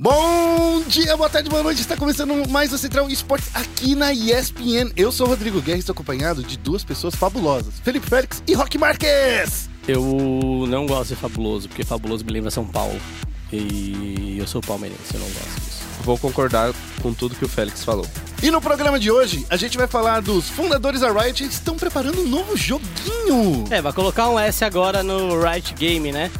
Bom dia, boa tarde, boa noite. Está começando mais o Central Esportes aqui na ESPN. Eu sou o Rodrigo Guerra e estou acompanhado de duas pessoas fabulosas: Felipe Félix e Roque Marques. Eu não gosto de Fabuloso, porque Fabuloso me lembra São Paulo. E eu sou palmeirense, eu não gosto disso. Vou concordar com tudo que o Félix falou. E no programa de hoje, a gente vai falar dos fundadores da Riot que estão preparando um novo joguinho. É, vai colocar um S agora no Riot Game, né?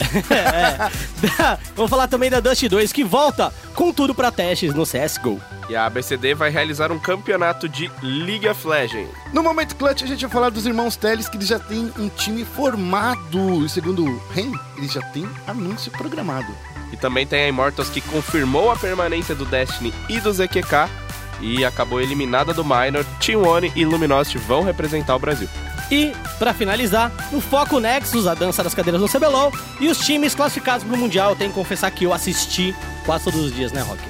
é. Vamos falar também da Dust 2, que volta com tudo pra testes no CSGO. E a ABCD vai realizar um campeonato de League of Legends. No Momento Clutch, a gente vai falar dos irmãos Teles, que eles já têm um time formado. E segundo o Ren, eles já têm anúncio programado. E também tem a Immortals que confirmou a permanência do Destiny e do ZQK e acabou eliminada do Minor. Team One e Luminosity vão representar o Brasil. E, pra finalizar, o Foco Nexus, a dança das cadeiras no CBLOL, e os times classificados pro Mundial. Eu tenho que confessar que eu assisti quase todos os dias, né, Rock?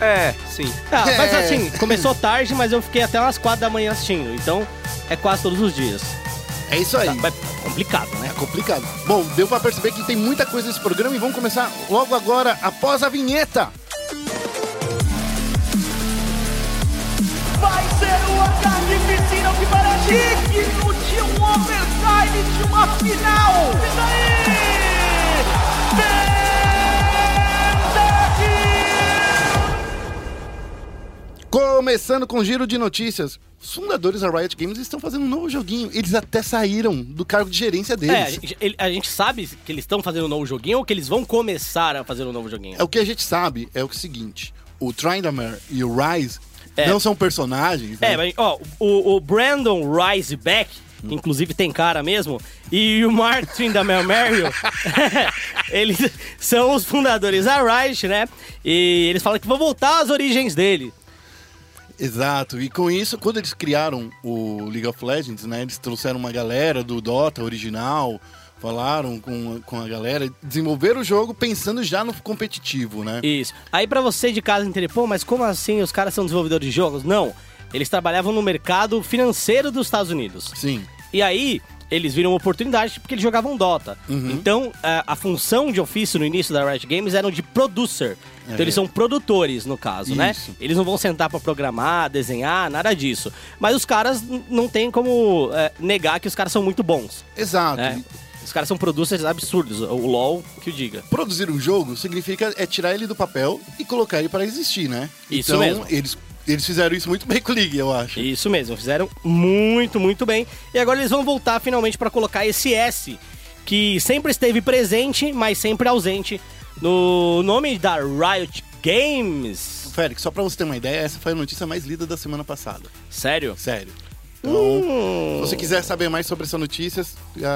É, sim. Ah, mas É. assim, começou tarde, mas eu fiquei até umas 4 da manhã assistindo. Então, é quase todos os dias. É isso aí. Tá, mas complicado, né? É complicado. Bom, deu pra perceber que tem muita coisa nesse programa e vamos começar logo agora, após a vinheta. Vai ser uma carnificina que parece digno de um overtime de uma final. Isso aí! Começando com o giro de notícias. Os fundadores da Riot Games estão fazendo um novo joguinho. Eles até saíram do cargo de gerência É, a deles. gente, ele- a gente sabe que eles estão fazendo um novo joguinho ou que eles vão começar a fazer um novo joguinho? É, o que a gente sabe é o seguinte: o Tryndamere e o Rise É. não são personagens. É, né? mas, ó, o, o Brandon Riseback, que inclusive tem cara mesmo, e o Martin da Mel Mario, eles são os fundadores da Riot, né? E eles falam que vão voltar às origens dele. Exato. E com isso, quando eles criaram o League of Legends, né? Eles trouxeram uma galera do Dota original, falaram com, com a galera, desenvolveram o jogo pensando já no competitivo, né? Isso. Aí pra você de casa entender, pô, mas como assim os caras são desenvolvedores de jogos? Não. Eles trabalhavam no mercado financeiro dos Estados Unidos. Sim. E aí, eles viram uma oportunidade porque eles jogavam Dota. Uhum. Então, a, a função de ofício no início da Riot Games eram de producer. Então, É. eles são produtores, no caso, né? Isso. Eles não vão sentar pra programar, desenhar, nada disso. Mas os caras não tem como é, negar que os caras são muito bons, Exato. né? Os caras são producers absurdos. O LoL que o diga. Produzir um jogo significa é tirar ele do papel e colocar ele para existir, né? Isso então, mesmo. Eles, eles fizeram isso muito bem com o League, eu acho. Isso mesmo, fizeram muito, muito bem. E agora eles vão voltar finalmente pra colocar esse S, que sempre esteve presente, mas sempre ausente no nome da Riot Games. Félix, só pra você ter uma ideia, essa foi a notícia mais lida da semana passada. Sério? Sério. Então, Hum. se você quiser saber mais sobre essa notícia,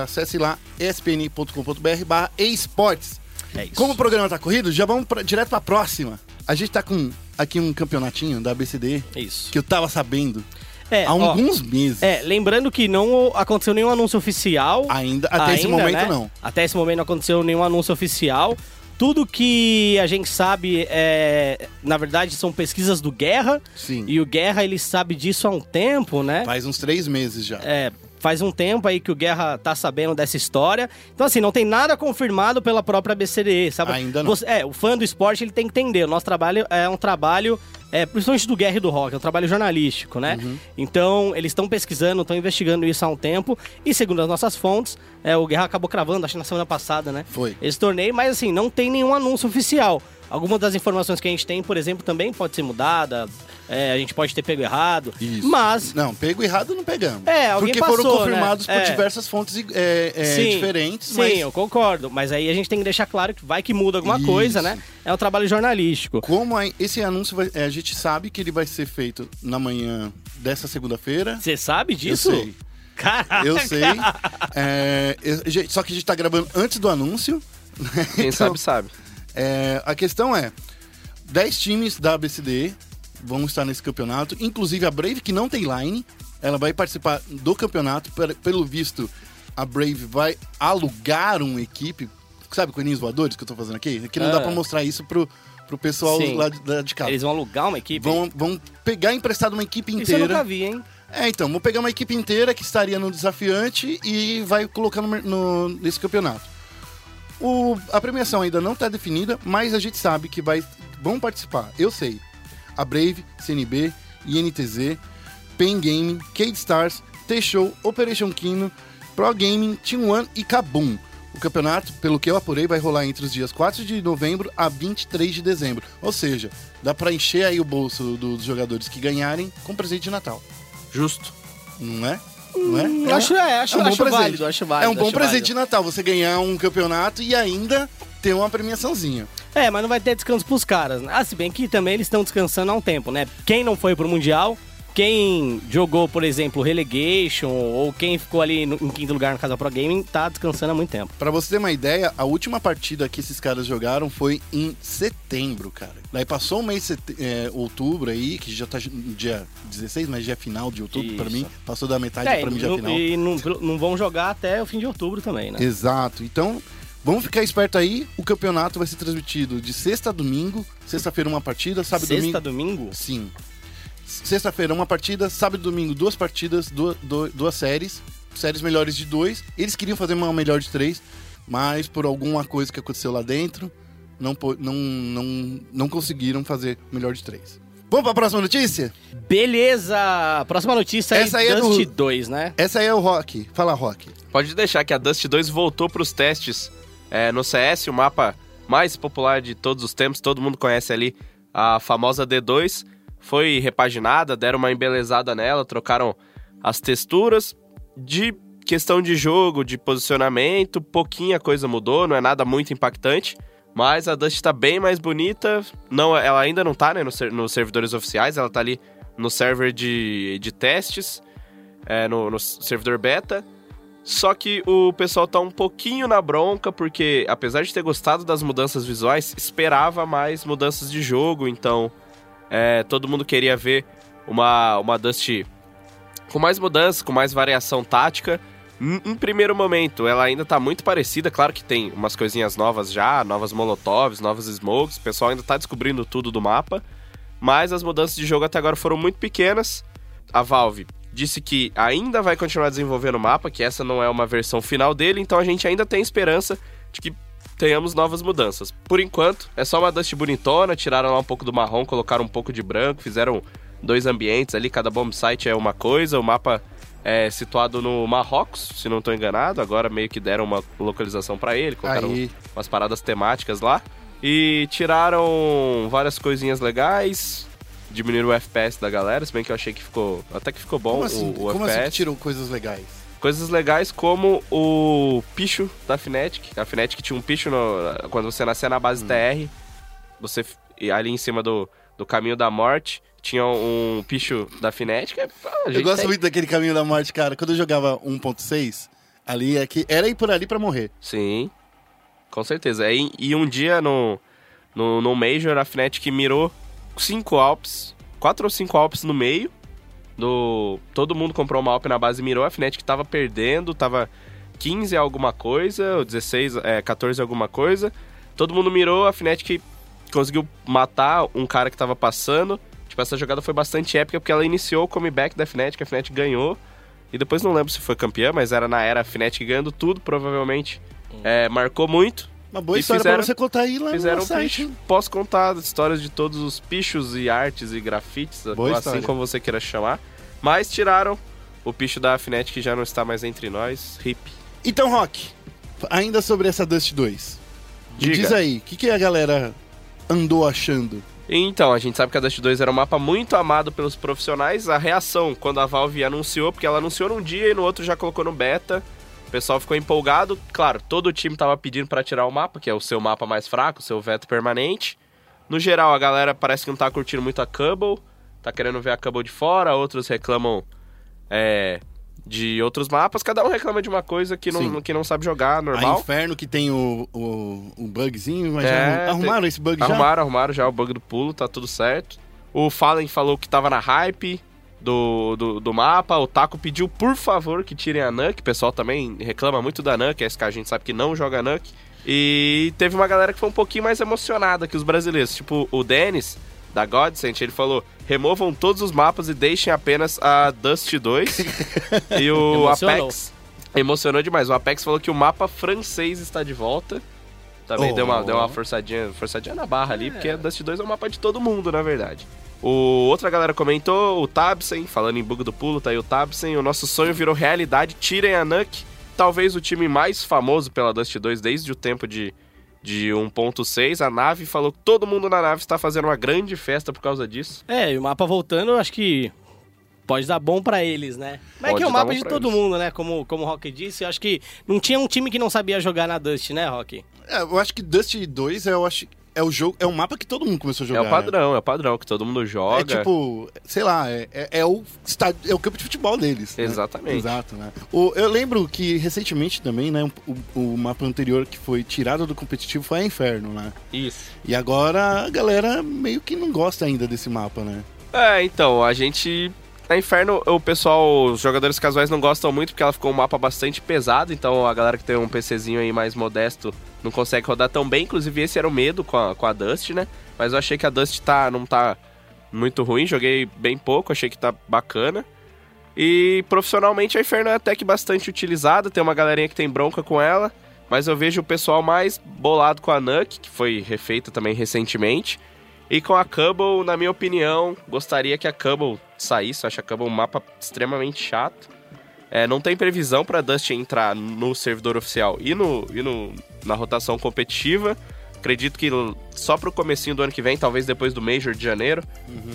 acesse lá espn.com.br barra esportes. É isso. Como o programa tá corrido, já vamos pra- direto pra próxima. A gente tá com aqui um campeonatinho da ABCD Isso. que eu tava sabendo É, há ó, alguns meses. é, lembrando que não aconteceu nenhum anúncio oficial. Ainda, até esse ainda, momento né? não. Até esse momento não aconteceu nenhum anúncio oficial. Tudo que a gente sabe é, na verdade, são pesquisas do Guerra. Sim. E o Guerra ele sabe disso há um tempo, né? Faz uns três meses já. É, faz um tempo aí que o Guerra tá sabendo dessa história. Então, assim, não tem nada confirmado pela própria BCDE, sabe? Ainda não. Você- é, o fã do esporte ele tem que entender. O nosso trabalho é um trabalho, é, principalmente do Guerra e do Rock, é um trabalho jornalístico, né? Uhum. Então, eles estão pesquisando, estão investigando isso há um tempo. E segundo as nossas fontes, é, o Guerra acabou cravando, acho que na semana passada, né? Foi. Esse torneio, mas assim, não tem nenhum anúncio oficial. Algumas das informações que a gente tem, por exemplo, também pode ser mudada. é, a gente pode ter pego errado. Isso. Mas Não, pego errado não pegamos. É, alguém Porque foram passou, confirmados né? por É. diversas fontes é, é, Sim, diferentes, Sim, mas eu concordo. Mas aí a gente tem que deixar claro que vai que muda alguma Isso. coisa, né? É um trabalho jornalístico. como a- esse anúncio vai- é, a gente sabe que ele vai ser feito na manhã dessa segunda-feira. Você sabe Eu disso? sei. Caraca! Eu sei. É, eu- gente, só que a gente tá gravando antes do anúncio. Quem Então, sabe, sabe. É, a questão é: 10 times da ABCD vão estar nesse campeonato, inclusive a Brave, que não tem line, ela vai participar do campeonato. Pe- Pelo visto, a Brave vai alugar uma equipe. Sabe, coelhinhos voadores que eu tô fazendo aqui? Que não dá Ah. pra mostrar isso pro, pro pessoal Sim. lá de, de casa. Eles vão alugar uma equipe? Vão, vão pegar emprestado uma equipe Isso eu inteira. nunca vi, hein? É, então, vou pegar uma equipe inteira que estaria no desafiante e vai colocar no, no- nesse campeonato. O, a premiação ainda não está definida, mas a gente sabe que vai, vão participar. Eu sei. A Brave, CNB, INTZ, Pen Gaming, Cade Stars, T-Show, Operation Kino, Pro Gaming, Team One e Kabum. O campeonato, pelo que eu apurei, vai rolar entre os dias 4 de novembro a 23 de dezembro. Ou seja, dá pra encher aí o bolso dos jogadores que ganharem com presente de Natal. Justo. Não é? Não é? Acho, é, acho, É um bom acho presente. válido, acho válido. É um bom presente válido. de Natal, você ganhar um campeonato e ainda ter uma premiaçãozinha. É, mas não vai ter descanso pros caras. né? Ah, se bem que também eles estão descansando há um tempo, né? Quem não foi pro Mundial, quem jogou, por exemplo, Relegation, ou quem ficou ali no- em quinto lugar no Casa Pro Gaming, tá descansando há muito tempo. Pra você ter uma ideia, a última partida que esses caras jogaram foi em setembro, cara. Daí passou o mês de é, outubro aí, que já tá dia 16, mas já é final de outubro pra Isso. mim. Passou da metade É, pra mim já é final. e não, não vão jogar até o fim de outubro também, né? Exato. Então, vamos ficar esperto aí. O campeonato vai ser transmitido de sexta a domingo. Sexta-feira uma partida, sábado Sexta, domingo. domingo? Sim. Sexta-feira uma partida, sábado e domingo duas partidas, duas, duas, duas séries. Séries melhores de dois. Eles queriam fazer uma melhor de três, mas por alguma coisa que aconteceu lá dentro, não, não, não, não conseguiram fazer melhor de três. Vamos pra próxima notícia? Beleza! Próxima notícia aí, Essa aí é do- Dust 2, né? Essa aí é o Rock. Fala, Rock. Pode deixar que a Dust 2 voltou para os testes é, no CS, o mapa mais popular de todos os tempos. Todo mundo conhece ali a famosa D2. Foi repaginada, deram uma embelezada nela, trocaram as texturas. De questão de jogo, de posicionamento, pouquinha coisa mudou, não é nada muito impactante. Mas a Dust tá bem mais bonita. Não, ela ainda não tá né, no nos servidores oficiais, ela tá ali no server de, de testes, é, no, no servidor beta. Só que o pessoal tá um pouquinho na bronca, porque apesar de ter gostado das mudanças visuais, esperava mais mudanças de jogo, então é, todo mundo queria ver uma, uma Dust com mais mudanças, com mais variação tática. Em, em primeiro momento, ela ainda tá muito parecida, claro que tem umas coisinhas novas já, novas molotovs, novas smokes, o pessoal ainda tá descobrindo tudo do mapa, mas as mudanças de jogo até agora foram muito pequenas. A Valve disse que ainda vai continuar desenvolvendo o mapa, que essa não é uma versão final dele, então a gente ainda tem esperança de que tenhamos novas mudanças. Por enquanto, é só uma Dust bonitona, tiraram lá um pouco do marrom, colocaram um pouco de branco, fizeram dois ambientes ali, cada bomb site é uma coisa, o mapa é situado no Marrocos, se não estou enganado, agora meio que deram uma localização para ele, colocaram Aí. umas paradas temáticas lá. E tiraram várias coisinhas legais, diminuíram o FPS da galera, se bem que eu achei que ficou. Até que ficou bom Como assim, o, o como assim FPS. que tirou coisas legais? Coisas legais como o picho da Fnatic. A Fnatic tinha um picho no- quando você nascia na Hum. base TR. Você ali em cima do, do caminho da morte tinha um picho da Fnatic. É, pá, a Eu gosto muito daquele caminho da morte, cara. Quando eu jogava 1.6, ali é que era ir por ali pra morrer. Sim, com certeza. E, e um dia no, no, no Major, a Fnatic mirou cinco Alps, quatro ou cinco Alps no meio. Do, todo mundo comprou uma Alp na base e mirou. A Fnatic tava perdendo, tava 15 alguma coisa, ou 16, é, 14 alguma coisa. Todo mundo mirou, a Fnatic conseguiu matar um cara que tava passando. Tipo, essa jogada foi bastante épica porque ela iniciou o comeback da Fnatic, a Fnatic ganhou. E depois não lembro se foi campeã, mas era na era Fnatic ganhando tudo, provavelmente. É, marcou muito. Uma boa E história fizeram- pra você contar aí lá Fizeram no site. Posso contar histórias de todos os pichos e artes e grafites, Boa assim história. como você queira chamar. Mas tiraram o picho da Fnatic que já não está mais entre nós. Hip. Então, Rock, ainda sobre essa Dust 2. Me Diga. Diz aí, o que, que a galera andou achando? Então, a gente sabe que a Dust 2 era um mapa muito amado pelos profissionais. A reação, quando a Valve anunciou, porque ela anunciou num dia e no outro já colocou no beta, o pessoal ficou empolgado. Claro, todo o time tava pedindo pra tirar o mapa, que é o seu mapa mais fraco, o seu veto permanente. No geral, a galera parece que não tá curtindo muito a Cubble, tá querendo ver a Cubble de fora, outros reclamam é, de outros mapas. Cada um reclama de uma coisa que não, Sim. que não sabe jogar, A normal. Inferno que tem o, o, o bugzinho, mas É, já arrum- arrumaram esse bug já? Arrumaram, arrumaram já o bug do pulo, tá tudo certo. O Fallen falou que tava na hype do, do, do mapa. O Taco pediu, por favor, que tirem a Nuke. O pessoal também reclama muito da Nuke, esse que a gente sabe que não joga Nuke. E teve uma galera que foi um pouquinho mais emocionada que os brasileiros. Tipo, o Dennis, da Godsend, ele falou: removam todos os mapas e deixem apenas a Dust 2. e o Emocionou. Apex emocionou demais. O Apex falou que o mapa francês está de volta. Também Oh. deu, uma, deu uma forçadinha, forçadinha na barra ali, porque Dust 2 é um mapa de todo mundo, na verdade. O outra galera comentou, o Tabsen, falando em bug do pulo, tá aí o Tabsen, o nosso sonho virou realidade, tirem a Nuke, talvez o time mais famoso pela Dust 2 desde o tempo de, de 1.6, a nave falou que todo mundo na nave está fazendo uma grande festa por causa disso. É, e o mapa voltando, eu acho que pode dar bom pra eles, né? Mas é Pode que é o mapa de todo eles. mundo, né? Como, como o Rock disse, eu acho que não tinha um time que não sabia jogar na Dust, né, Rock? É, eu acho que Dust 2 é, eu acho, é o jogo, é um mapa que todo mundo começou a jogar. é o né? padrão, é o padrão que todo mundo joga. É tipo, sei lá, é, é, é o estádio, é o campo de futebol deles. né? Exatamente. Exato, né? O, eu lembro que recentemente também, né, o, o mapa anterior que foi tirado do competitivo foi a Inferno, né? Isso. E agora a galera meio que não gosta ainda desse mapa, né? É, então, a gente. Na Inferno, o pessoal, os jogadores casuais não gostam muito porque ela ficou um mapa bastante pesado, então a galera que tem um PCzinho aí mais modesto não consegue rodar tão bem. Inclusive, esse era o medo com a, com a Dust, né? Mas eu achei que a Dust tá, não tá muito ruim, joguei bem pouco, achei que tá bacana. E profissionalmente a Inferno é até que bastante utilizada, tem uma galerinha que tem bronca com ela, mas eu vejo o pessoal mais bolado com a Nuke, que foi refeita também recentemente. E com a Cubble, na minha opinião, gostaria que a Cubble saísse. Eu acho a Cubble um mapa extremamente chato. É, não tem previsão para Dust entrar no servidor oficial e, no, e no, na rotação competitiva. Acredito que só pro comecinho do ano que vem, talvez depois do Major de janeiro,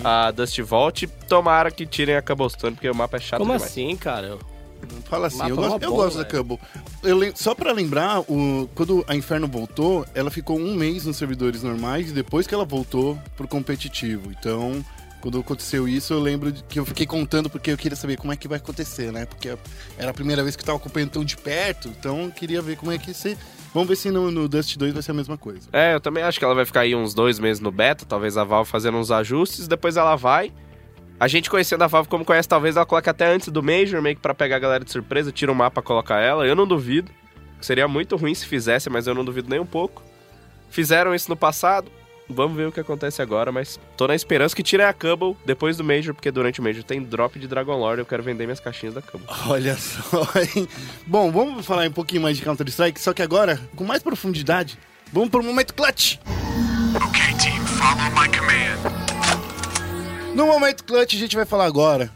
a Dust volte. Tomara que tirem a Cobblestone, porque o mapa é chato Como demais. assim, cara? Fala assim, eu é gosto, eu gosto da. Cubble. Eu só pra lembrar, o, quando a Inferno voltou, ela ficou um mês nos servidores normais e depois que ela voltou pro competitivo. Então, quando aconteceu isso, eu lembro que eu fiquei contando porque eu queria saber como é que vai acontecer, né? Porque era a primeira vez que eu tava acompanhando tão de perto, então eu queria ver como é que ser. Vamos ver se no, no Dust 2 vai ser a mesma coisa. É, eu também acho que ela vai ficar aí uns dois meses no beta, talvez a Valve fazendo uns ajustes, depois ela vai. A gente conhecendo a Valve como conhece, talvez ela coloque até antes do Major, meio que pra pegar a galera de surpresa, tira um mapa colocar ela. Eu não duvido. Seria muito ruim se fizesse, mas eu não duvido nem um pouco. Fizeram isso no passado. Vamos ver o que acontece agora, mas tô na esperança que tirem a Cubble depois do Major, porque durante o Major tem drop de Dragon Lord, eu quero vender minhas caixinhas da Cubble. Olha só, hein? Bom, vamos falar um pouquinho mais de Counter-Strike, só que agora, com mais profundidade, vamos pro momento clutch. Okay, team, follow my command. No momento clutch, a gente vai falar agora.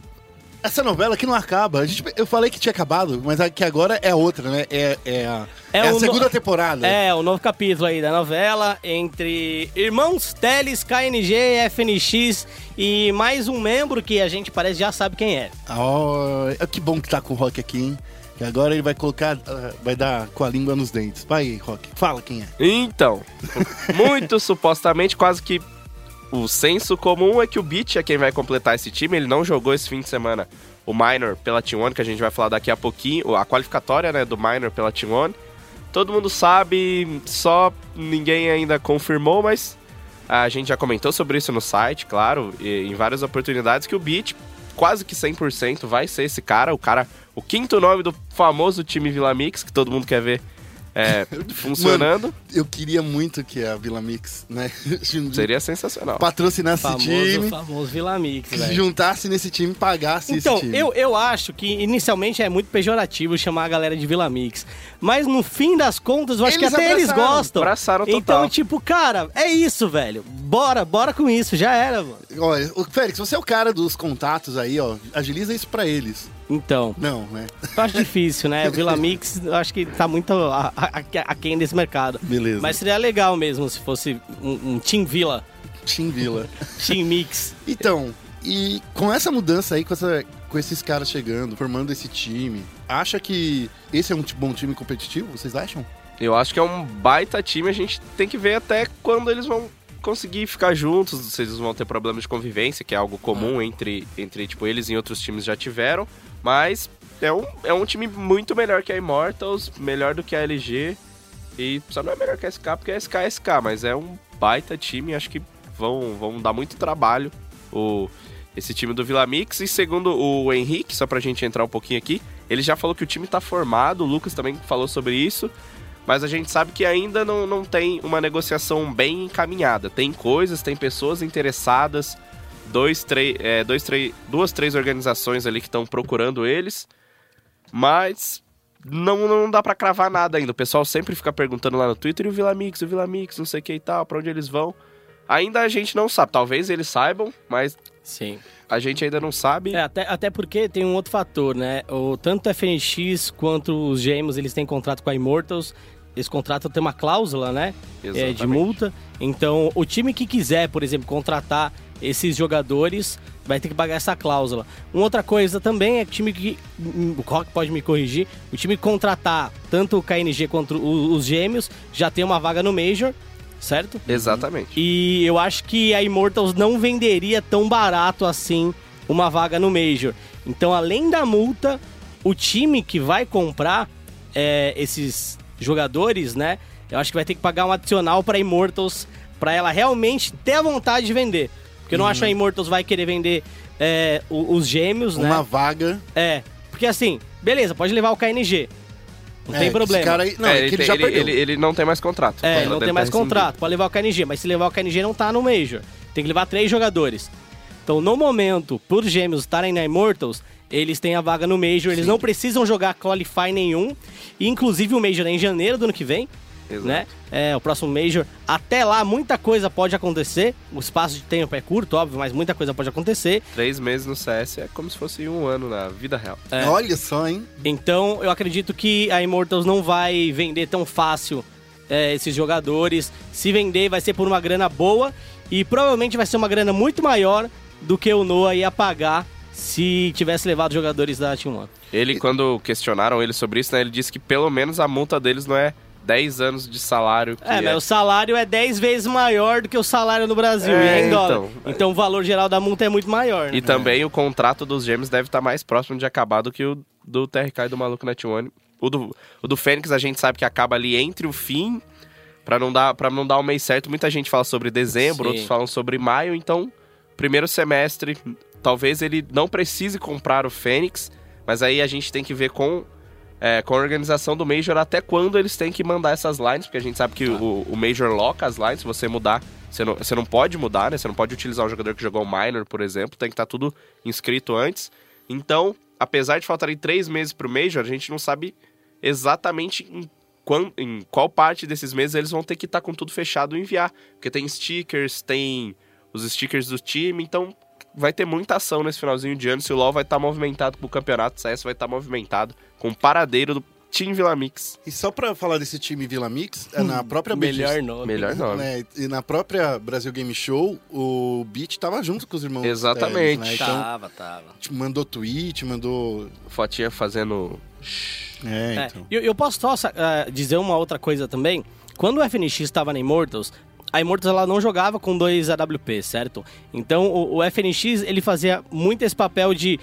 Essa novela que não acaba. A gente, eu falei que tinha acabado, mas que agora é outra, né? É, é a, É é a o no- segunda temporada. É, o novo capítulo aí da novela entre Irmãos Teles, KNG, FNX e mais um membro que a gente parece já sabe quem é. Oh, que bom que tá com o Rock aqui, hein? Que agora ele vai colocar, ah, vai dar com a língua nos dentes. Vai, Rock, fala quem é. Então, muito supostamente, quase que o senso comum é que o Beat é quem vai completar esse time. Ele não jogou esse fim de semana o Minor pela T1, que a gente vai falar daqui a pouquinho, a qualificatória né, do Minor pela T1. Todo mundo sabe, só ninguém ainda confirmou, mas a gente já comentou sobre isso no site, claro, em várias oportunidades, que o Beat, quase que 100%, vai ser esse cara, o cara, o quinto nome do famoso time Vila Mix, que todo mundo quer ver é, funcionando. Eu queria muito que a Vila Mix, né? Seria sensacional. patrocinasse esse Famoso, time, famoso Vila Mix, velho. juntasse nesse time e pagasse Então, esse time. eu, eu acho que inicialmente é muito pejorativo chamar a galera de Vila Mix. Mas no fim das contas, eu acho Eles que até eles abraçaram, gostam. abraçaram total. Então, tipo, cara, é isso, velho. Bora, bora com isso, já era, mano. Olha, o Félix, você é o cara dos contatos aí, ó. Agiliza isso pra eles. Então, Não, né? eu acho difícil, né? O Vila Mix, eu acho que tá muito a- a- a- aquém desse mercado. Beleza. Mas seria legal mesmo se fosse um, um Team Vila, Team Vila. Team Mix. Então, e com essa mudança aí, com, essa, com esses caras chegando, formando esse time, acha que esse é um bom time competitivo? Vocês acham? Eu acho que é um baita time, a gente tem que ver até quando eles vão conseguir ficar juntos, se eles vão ter problemas de convivência, que é algo comum entre, entre tipo, eles e outros times já tiveram, mas é um, é um time muito melhor que a Immortals, melhor do que a LG, e só não é melhor que a SK, porque a SK é SK, mas é um baita time, acho que vão, vão dar muito trabalho o, esse time do Vila Mix, e segundo o Henrique, só pra gente entrar um pouquinho aqui, ele já falou que o time tá formado, o Lucas também falou sobre isso, mas a gente sabe que ainda não, não tem uma negociação bem encaminhada. Tem coisas, tem pessoas interessadas, dois, três, é, dois, três, duas, três organizações ali que estão procurando eles, mas não, não dá pra cravar nada ainda. O pessoal sempre fica perguntando lá no Twitter, e o Vila Mix, o Vila Mix, não sei o que e tal, pra onde eles vão. Ainda a gente não sabe. Talvez eles saibam, mas Sim. a gente ainda não sabe. É, até, até porque tem um outro fator, né? O, tanto a FNX quanto os gêmeos, eles têm contrato com a Immortals. Esse contrato tem uma cláusula, né? É, de multa. Então, o time que quiser, por exemplo, contratar esses jogadores, vai ter que pagar essa cláusula. Uma outra coisa também é que o time que. O Rock pode me corrigir. O time que contratar tanto o KNG quanto os gêmeos já tem uma vaga no Major, certo? Exatamente. E eu acho que a Immortals não venderia tão barato assim uma vaga no Major. Então, além da multa, o time que vai comprar é, esses jogadores, né? Eu acho que vai ter que pagar um adicional para Immortals para ela realmente ter a vontade de vender. Porque eu não acho que a Immortals vai querer vender é, os gêmeos, né? Uma vaga. É. Porque assim, beleza, pode levar o KNG. Não É, tem esse problema. Cara aí, não, É, é, ele, que ele tem- já ele- perdeu. ele- ele não tem mais contrato. É, não tem mais tá rescindido. contrato. Pode levar o KNG, mas se levar o KNG não tá no Major. Tem que levar três jogadores. Então, no momento, por gêmeos estarem na Immortals, eles têm a vaga no Major. Eles não precisam jogar Qualify nenhum. E, inclusive, o Major é em janeiro do ano que vem. Exato. Né? É, o próximo Major. Até lá, muita coisa pode acontecer. O espaço de tempo é curto, óbvio, mas muita coisa pode acontecer. Três meses no CS é como se fosse um ano na vida real. É. Olha só, hein? Então, eu acredito que a Immortals não vai vender tão fácil é, esses jogadores. Se vender, vai ser por uma grana boa e provavelmente vai ser uma grana muito maior do que o Noah ia pagar se tivesse levado jogadores da Team One. Ele, quando questionaram ele sobre isso, né, ele disse que pelo menos a multa deles não é 10 anos de salário. Que É, mas o salário é 10 vezes maior do que o salário no Brasil, É, e é em dólar. então. Então, o valor geral da multa é muito maior, né? E também o contrato dos gêmeos deve estar mais próximo de acabar do que o do TRK e do Maluco Net One. O do, o do Fênix a gente sabe que acaba ali entre o fim, pra não dar, pra não dar o mês certo. Muita gente fala sobre dezembro, Sim. outros falam sobre maio. Então, primeiro semestre, talvez ele não precise comprar o Fênix, mas aí a gente tem que ver com, é, com a organização do Major até quando eles têm que mandar essas lines, porque a gente sabe que o, o Major loca as lines, se você mudar, você não, você não pode mudar, né? Você não pode utilizar um jogador que jogou o Minor, por exemplo, tem que estar tudo inscrito antes. Então, apesar de faltarem três meses pro Major, a gente não sabe exatamente em, quan- em qual parte desses meses eles vão ter que estar com tudo fechado e enviar. Porque tem stickers, tem os stickers do time, então vai ter muita ação nesse finalzinho de ano. Se o LoL vai estar movimentado com o campeonato, o CS vai estar movimentado com o paradeiro do Team Vila Mix. E só pra falar desse time Vila Mix, é na própria Melhor nome. Melhor nome. né, e na própria Brasil Game Show, o Beat tava junto com os irmãos. Exatamente. Teles, né? Então, Tava, tava. te mandou tweet, mandou. Fotinha fazendo. É, É, então. eu, eu posso só ah, dizer uma outra coisa também. Quando o FNX estava na Immortals, a Immortals ela não jogava com dois AWP, certo? Então o, o FNX ele fazia muito esse papel de.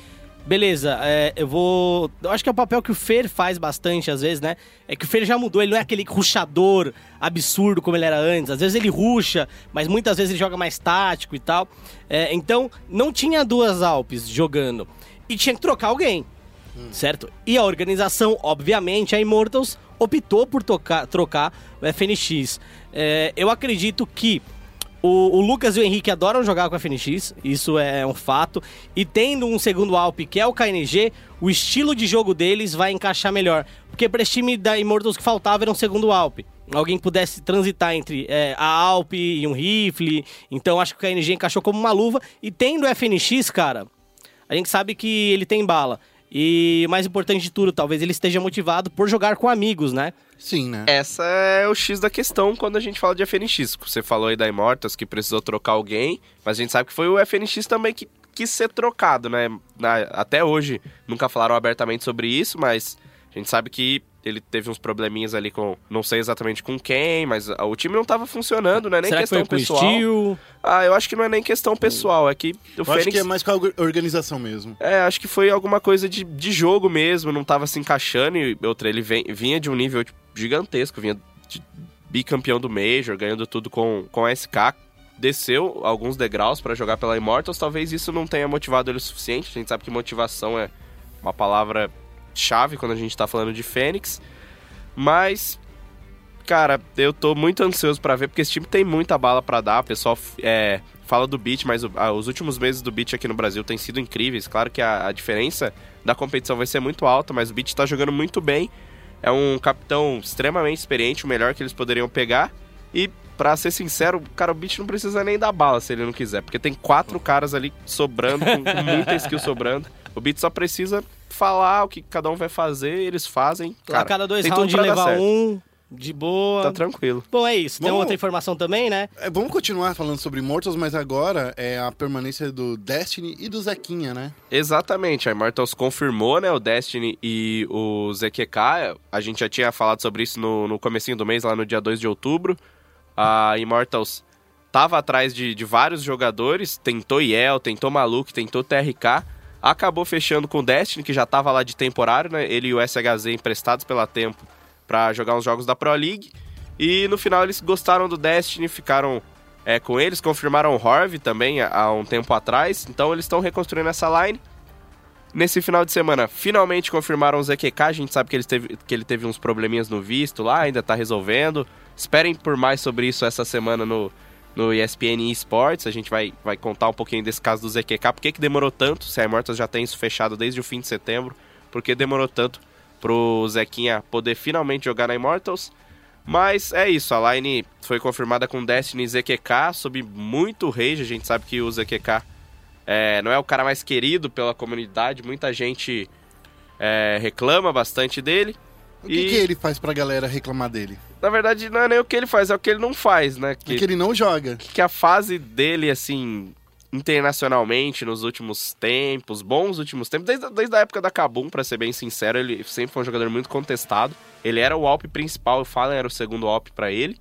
Beleza, é, eu vou. Eu acho que é o papel que o Fer faz bastante às vezes, né? É que o Fer já mudou, ele não é aquele ruxador absurdo como ele era antes. Às vezes ele ruxa, mas muitas vezes ele joga mais tático e tal. É, então não tinha duas Alpes jogando. E tinha que trocar alguém certo? E a organização, obviamente, a Immortals, optou por tocar- trocar o FNX. É, eu acredito que o, o Lucas e o Henrique adoram jogar com a FNX, isso é um fato. E tendo um segundo Alp, que é o KNG, o estilo de jogo deles vai encaixar melhor. Porque para esse time da Immortals que faltava era um segundo Alp. Alguém pudesse transitar entre é, a Alp e um rifle. Então acho que o KNG encaixou como uma luva. E tendo o FNX, cara, a gente sabe que ele tem bala. E o mais importante de tudo, talvez ele esteja motivado por jogar com amigos, né? Sim, né? Essa é o X da questão quando a gente fala de FNX. Você falou aí da Immortals que precisou trocar alguém, mas a gente sabe que foi o FNX também que quis ser trocado, né? Na- até hoje nunca falaram abertamente sobre isso, mas a gente sabe que ele teve uns probleminhas ali com. Não sei exatamente com quem, mas o time não tava funcionando, não é nem Será que questão foi com o pessoal. Ah, eu acho que não é nem questão pessoal, é que o Eu Fênix. acho que é mais com a orga- organização mesmo. É, acho que foi alguma coisa de, de jogo mesmo, não tava se encaixando. E outra, ele vem- vinha de um nível tipo, gigantesco, vinha de bicampeão do Major, ganhando tudo com, com a SK. Desceu alguns degraus pra jogar pela Immortals, talvez isso não tenha motivado ele o suficiente. A gente sabe que motivação é uma palavra chave quando a gente tá falando de Fênix. Mas, cara, eu tô muito ansioso pra ver, porque esse time tem muita bala pra dar. O pessoal é, fala do Beat, mas o- ah, os últimos meses do Beat aqui no Brasil têm sido incríveis. Claro que a, a diferença da competição vai ser muito alta, mas o Beat tá jogando muito bem. É um capitão extremamente experiente, o melhor que eles poderiam pegar. E, pra ser sincero, cara, o Beat não precisa nem dar bala se ele não quiser. Porque tem quatro caras ali sobrando, com muita skill sobrando. O Beat só precisa falar o que cada um vai fazer, eles fazem. Cara, cada dois rounds levar certo. um, de boa. Tá tranquilo. Bom, é isso. Tem Vamos- outra informação também, né? É, vamos continuar falando sobre Immortals, mas agora é a permanência do Destiny e do Zequinha, né? Exatamente, a Immortals confirmou, né, o Destiny e o ZQK. A gente já tinha falado sobre isso no, no comecinho do mês, lá no dia 2 de outubro. A Immortals tava atrás de, de vários jogadores, tentou Yel, tentou Maluk, tentou TRK. Acabou fechando com o Destiny, que já tava lá de temporário, né? Ele e o SHZ emprestados pela Tempo para jogar uns jogos da Pro League. E no final eles gostaram do Destiny, ficaram é, com eles, confirmaram o Horv também há, há um tempo atrás. Então eles estão reconstruindo essa line. Nesse final de semana, finalmente confirmaram o ZQK. A gente sabe que ele teve, que ele teve uns probleminhas no visto lá, ainda tá resolvendo. Esperem por mais sobre isso essa semana no, no ESPN Esports. A gente vai, vai contar um pouquinho desse caso do ZQK. Por que, que demorou tanto? Se a Immortals já tem isso fechado desde o fim de setembro. Por que demorou tanto pro Zequinha poder finalmente jogar na Immortals? Mas é isso, a line foi confirmada com Destiny ZQK, sob muito rage. A gente sabe que o ZQK é, não é o cara mais querido pela comunidade, muita gente é, reclama bastante dele. O que, E- que ele faz pra galera reclamar dele? Na verdade, não é nem o que ele faz, é o que ele não faz, né? É que ele não joga. que a fase dele, assim, internacionalmente, nos últimos tempos, bons últimos tempos, desde, desde a época da Kabum, pra ser bem sincero, ele sempre foi um jogador muito contestado. Ele era o AWP principal, o Fallen era o segundo AWP pra ele.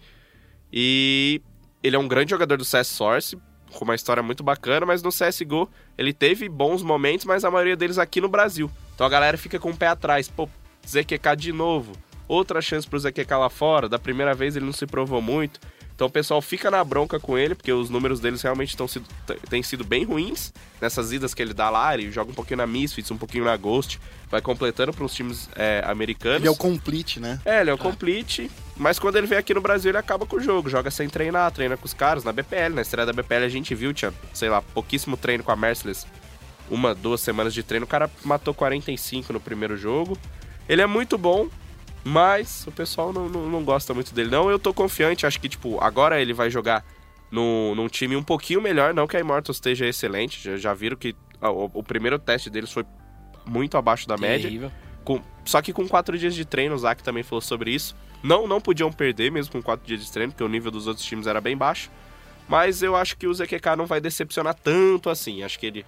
E ele é um grande jogador do CS Source, com uma história muito bacana, mas no CSGO ele teve bons momentos, mas a maioria deles aqui no Brasil. Então a galera fica com o pé atrás. Pô, ZQK de novo. Outra chance pro ZQK lá fora. Da primeira vez ele não se provou muito. Então o pessoal fica na bronca com ele, porque os números deles realmente tão sido, têm sido bem ruins nessas idas que ele dá lá. Ele joga um pouquinho na Misfits, um pouquinho na Ghost, vai completando para os times é, americanos. Ele é o complete, né? É, ele é o complete, mas quando ele vem aqui no Brasil ele acaba com o jogo, joga sem treinar, treina com os caras, na BPL, na estreia da BPL a gente viu, tinha, sei lá, pouquíssimo treino com a Merciless, uma, duas semanas de treino, o cara matou 45 no primeiro jogo. Ele é muito bom, mas o pessoal não, não, não gosta muito dele não, eu tô confiante, acho que, tipo, agora ele vai jogar no, num time um pouquinho melhor, não que a Immortals esteja excelente, já, já viram que ah, o, o primeiro teste deles foi muito abaixo da média. Terrível. Com- só que com quatro dias de treino, o Zac também falou sobre isso. Não, não podiam perder mesmo com quatro dias de treino, porque o nível dos outros times era bem baixo. Mas eu acho que o ZQK não vai decepcionar tanto assim. Acho que ele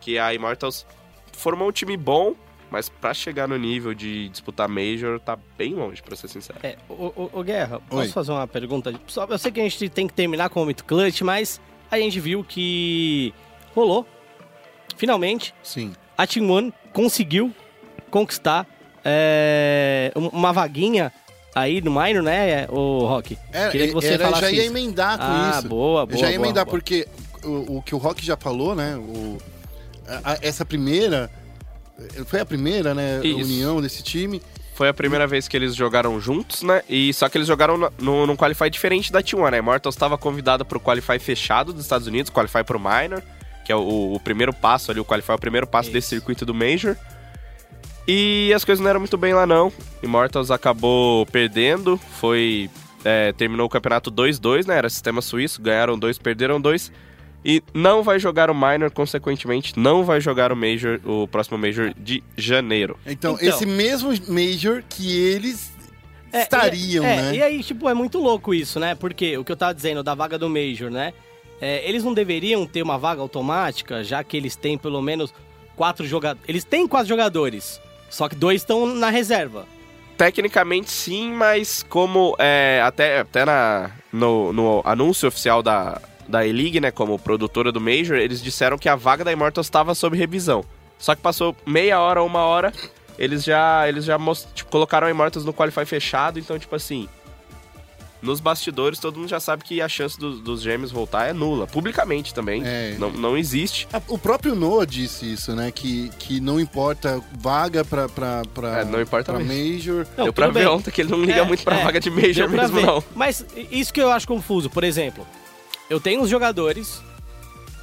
que a Immortals formou um time bom, mas pra chegar no nível de disputar Major tá bem longe, pra ser sincero. É, o, o, o Guerra, posso Oi. fazer uma pergunta? Só- Eu sei que a gente tem que terminar com o muito clutch, mas a gente viu que rolou. Finalmente, Sim. a Team One conseguiu conquistar é, um- uma vaguinha aí no Minor, né, o Rock? É, Queria que você era, falasse já ia isso. emendar com Ah, isso. boa, Eu boa, já ia boa, emendar, boa. porque o, o que o Rock já falou, né? O, a- a- essa primeira. Foi a primeira, né? Isso. União desse time. Foi a primeira vez que eles jogaram juntos, né? E só que eles jogaram no, no, num Qualify diferente da T1, né? Immortals estava convidada pro Qualify fechado dos Estados Unidos, Qualify pro Minor, que é o, o primeiro passo ali, o Qualify é o primeiro passo desse circuito do Major. E as coisas não eram muito bem lá, não. Immortals acabou perdendo, foi... é, terminou o campeonato 2-2, né? Era sistema suíço, ganharam dois, perderam dois. E não vai jogar o Minor, consequentemente, não vai jogar o Major, o próximo Major de janeiro. Então, Então. esse mesmo Major que eles É, estariam, e, é, né? E aí, tipo, é muito louco isso, né? Porque o que eu tava dizendo da vaga do Major, né? É, eles não deveriam ter uma vaga automática, já que eles têm pelo menos quatro jogadores. Eles têm quatro jogadores, só que dois estão na reserva. Tecnicamente sim, mas como é, até, até na, no, no anúncio oficial da, da E-League, né, como produtora do Major, eles disseram que a vaga da Immortals estava sob revisão. Só que passou meia hora, uma hora, eles já, eles já most- tipo, colocaram a Immortals no Qualify fechado, então, tipo assim, nos bastidores todo mundo já sabe que a chance do- dos gêmeos voltar é nula. Publicamente também, É. não, não existe. A- O próprio Noah disse isso, né? Que, que não importa vaga pra, pra, pra, É, não importa pra. Major. Não, Deu pra ver ontem que ele não liga É, muito pra é, vaga de Major mesmo, não. Mas isso que eu acho confuso, por exemplo, eu tenho uns jogadores,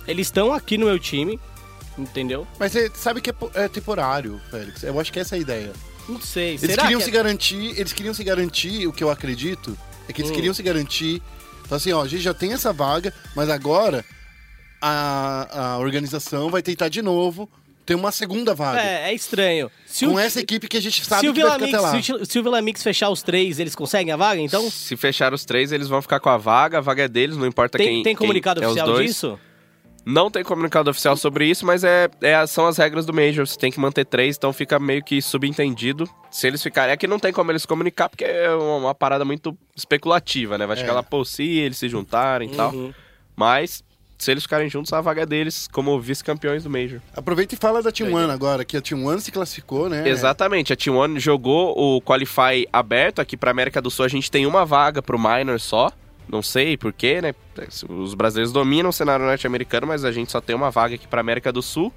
eles estão aqui no meu time, entendeu? Mas você sabe que é, é temporário, Félix. Eu acho que essa é a ideia. Não sei. Eles Será queriam que se é- garantir, eles queriam se garantir, o que eu acredito, é que eles Hum. queriam se garantir. Então assim, ó, a gente já tem essa vaga, mas agora a, a organização vai tentar de novo ter uma segunda vaga. É, é estranho. Se com o, essa equipe que a gente sabe se o que vai ficar Vila até lá. Mix, se, o- Vila Mix fechar os três, eles conseguem a vaga? Então, Se fechar os três, eles vão ficar com a vaga. A vaga é deles, não importa tem, quem. tem quem comunicado é os oficial dois. disso? Não tem comunicado oficial sobre isso, mas é, é- são as regras do Major. Você tem que manter três, então fica meio que subentendido. Se eles ficarem. É que não tem como eles comunicar, porque é uma, uma parada muito especulativa, né? Vai chegar lá, pô, se eles se juntarem e tal. Uhum. Mas, se eles ficarem juntos, a vaga é deles como vice-campeões do Major. Aproveita e fala da Team One agora, que a Team One se classificou, né? Exatamente, a T1 jogou o Qualify aberto aqui pra América do Sul. A gente tem uma vaga pro Minor só. Não sei porquê, né? Os brasileiros dominam o cenário norte-americano, mas a gente só tem uma vaga aqui pra América do Sul.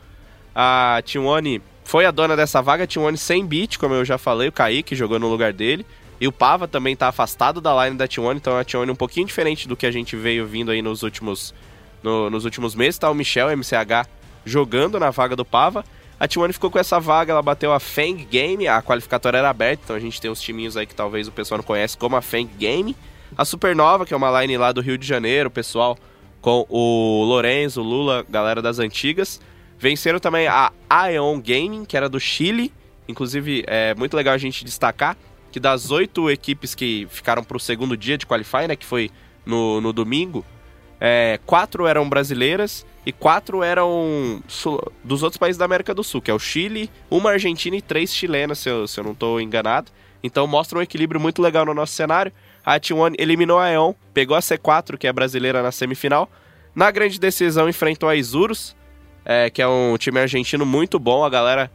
A T1 foi a dona dessa vaga, a T1 sem beat, como eu já falei, o Kaique jogou no lugar dele. E o Pava também tá afastado da line da T1, então a T1 um pouquinho diferente do que a gente veio vindo aí nos últimos, no- nos últimos meses. Tá o Michel MCH jogando na vaga do Pava. A T1 ficou com essa vaga, ela bateu a Fang Game, a qualificatória era aberta, então a gente tem uns timinhos aí que talvez o pessoal não conhece, como a Fang Game. A Supernova, que é uma line lá do Rio de Janeiro, pessoal com o Lorenzo, o Lula, galera das antigas. Venceram também a Aeon Gaming, que era do Chile. Inclusive, é muito legal a gente destacar que das oito equipes que ficaram para o segundo dia de Qualify, né, que foi no, no domingo, é, quatro eram brasileiras e quatro eram dos outros países da América do Sul, que é o Chile, uma argentina e três chilenas, se eu, se eu não estou enganado. Então mostra um equilíbrio muito legal no nosso cenário. A T1 eliminou a Eon, pegou a C4, que é brasileira, na semifinal. Na grande decisão enfrentou a Isurus, é, que é um time argentino muito bom. A galera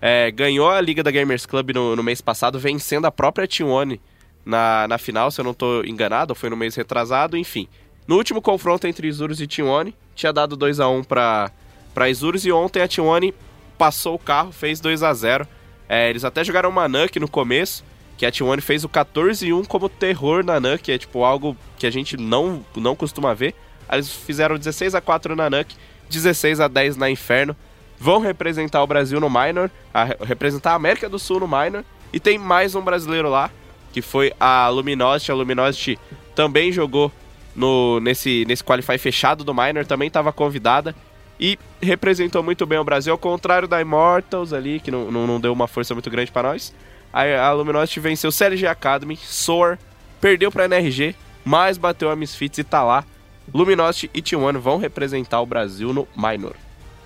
é, ganhou a Liga da Gamers Club no, no mês passado, vencendo a própria T1 na, na final, se eu não estou enganado, foi no mês retrasado, enfim. No último confronto entre Isurus e T1, tinha dado 2 a 1 para para Isurus e ontem a T1 passou o carro, fez 2 a 0 É, Eles até jogaram uma Nuke no começo, que a T1 fez o 14 e 1 como terror na Nuke, é tipo algo que a gente não, não costuma ver. Eles fizeram 16 a 4 na Nuke, 16 a 10 na Inferno. Vão representar o Brasil no Minor, a, representar a América do Sul no Minor. E tem mais um brasileiro lá, que foi a Luminosity. A Luminosity também jogou no, nesse, nesse Qualify fechado do Minor, também estava convidada. E representou muito bem o Brasil, ao contrário da Immortals ali, que não, não, não deu uma força muito grande para nós. A, a Luminosity venceu CLG Academy, Soar, perdeu para NRG, mas bateu a Misfits e tá lá. Luminosity e T1 vão representar o Brasil no Minor.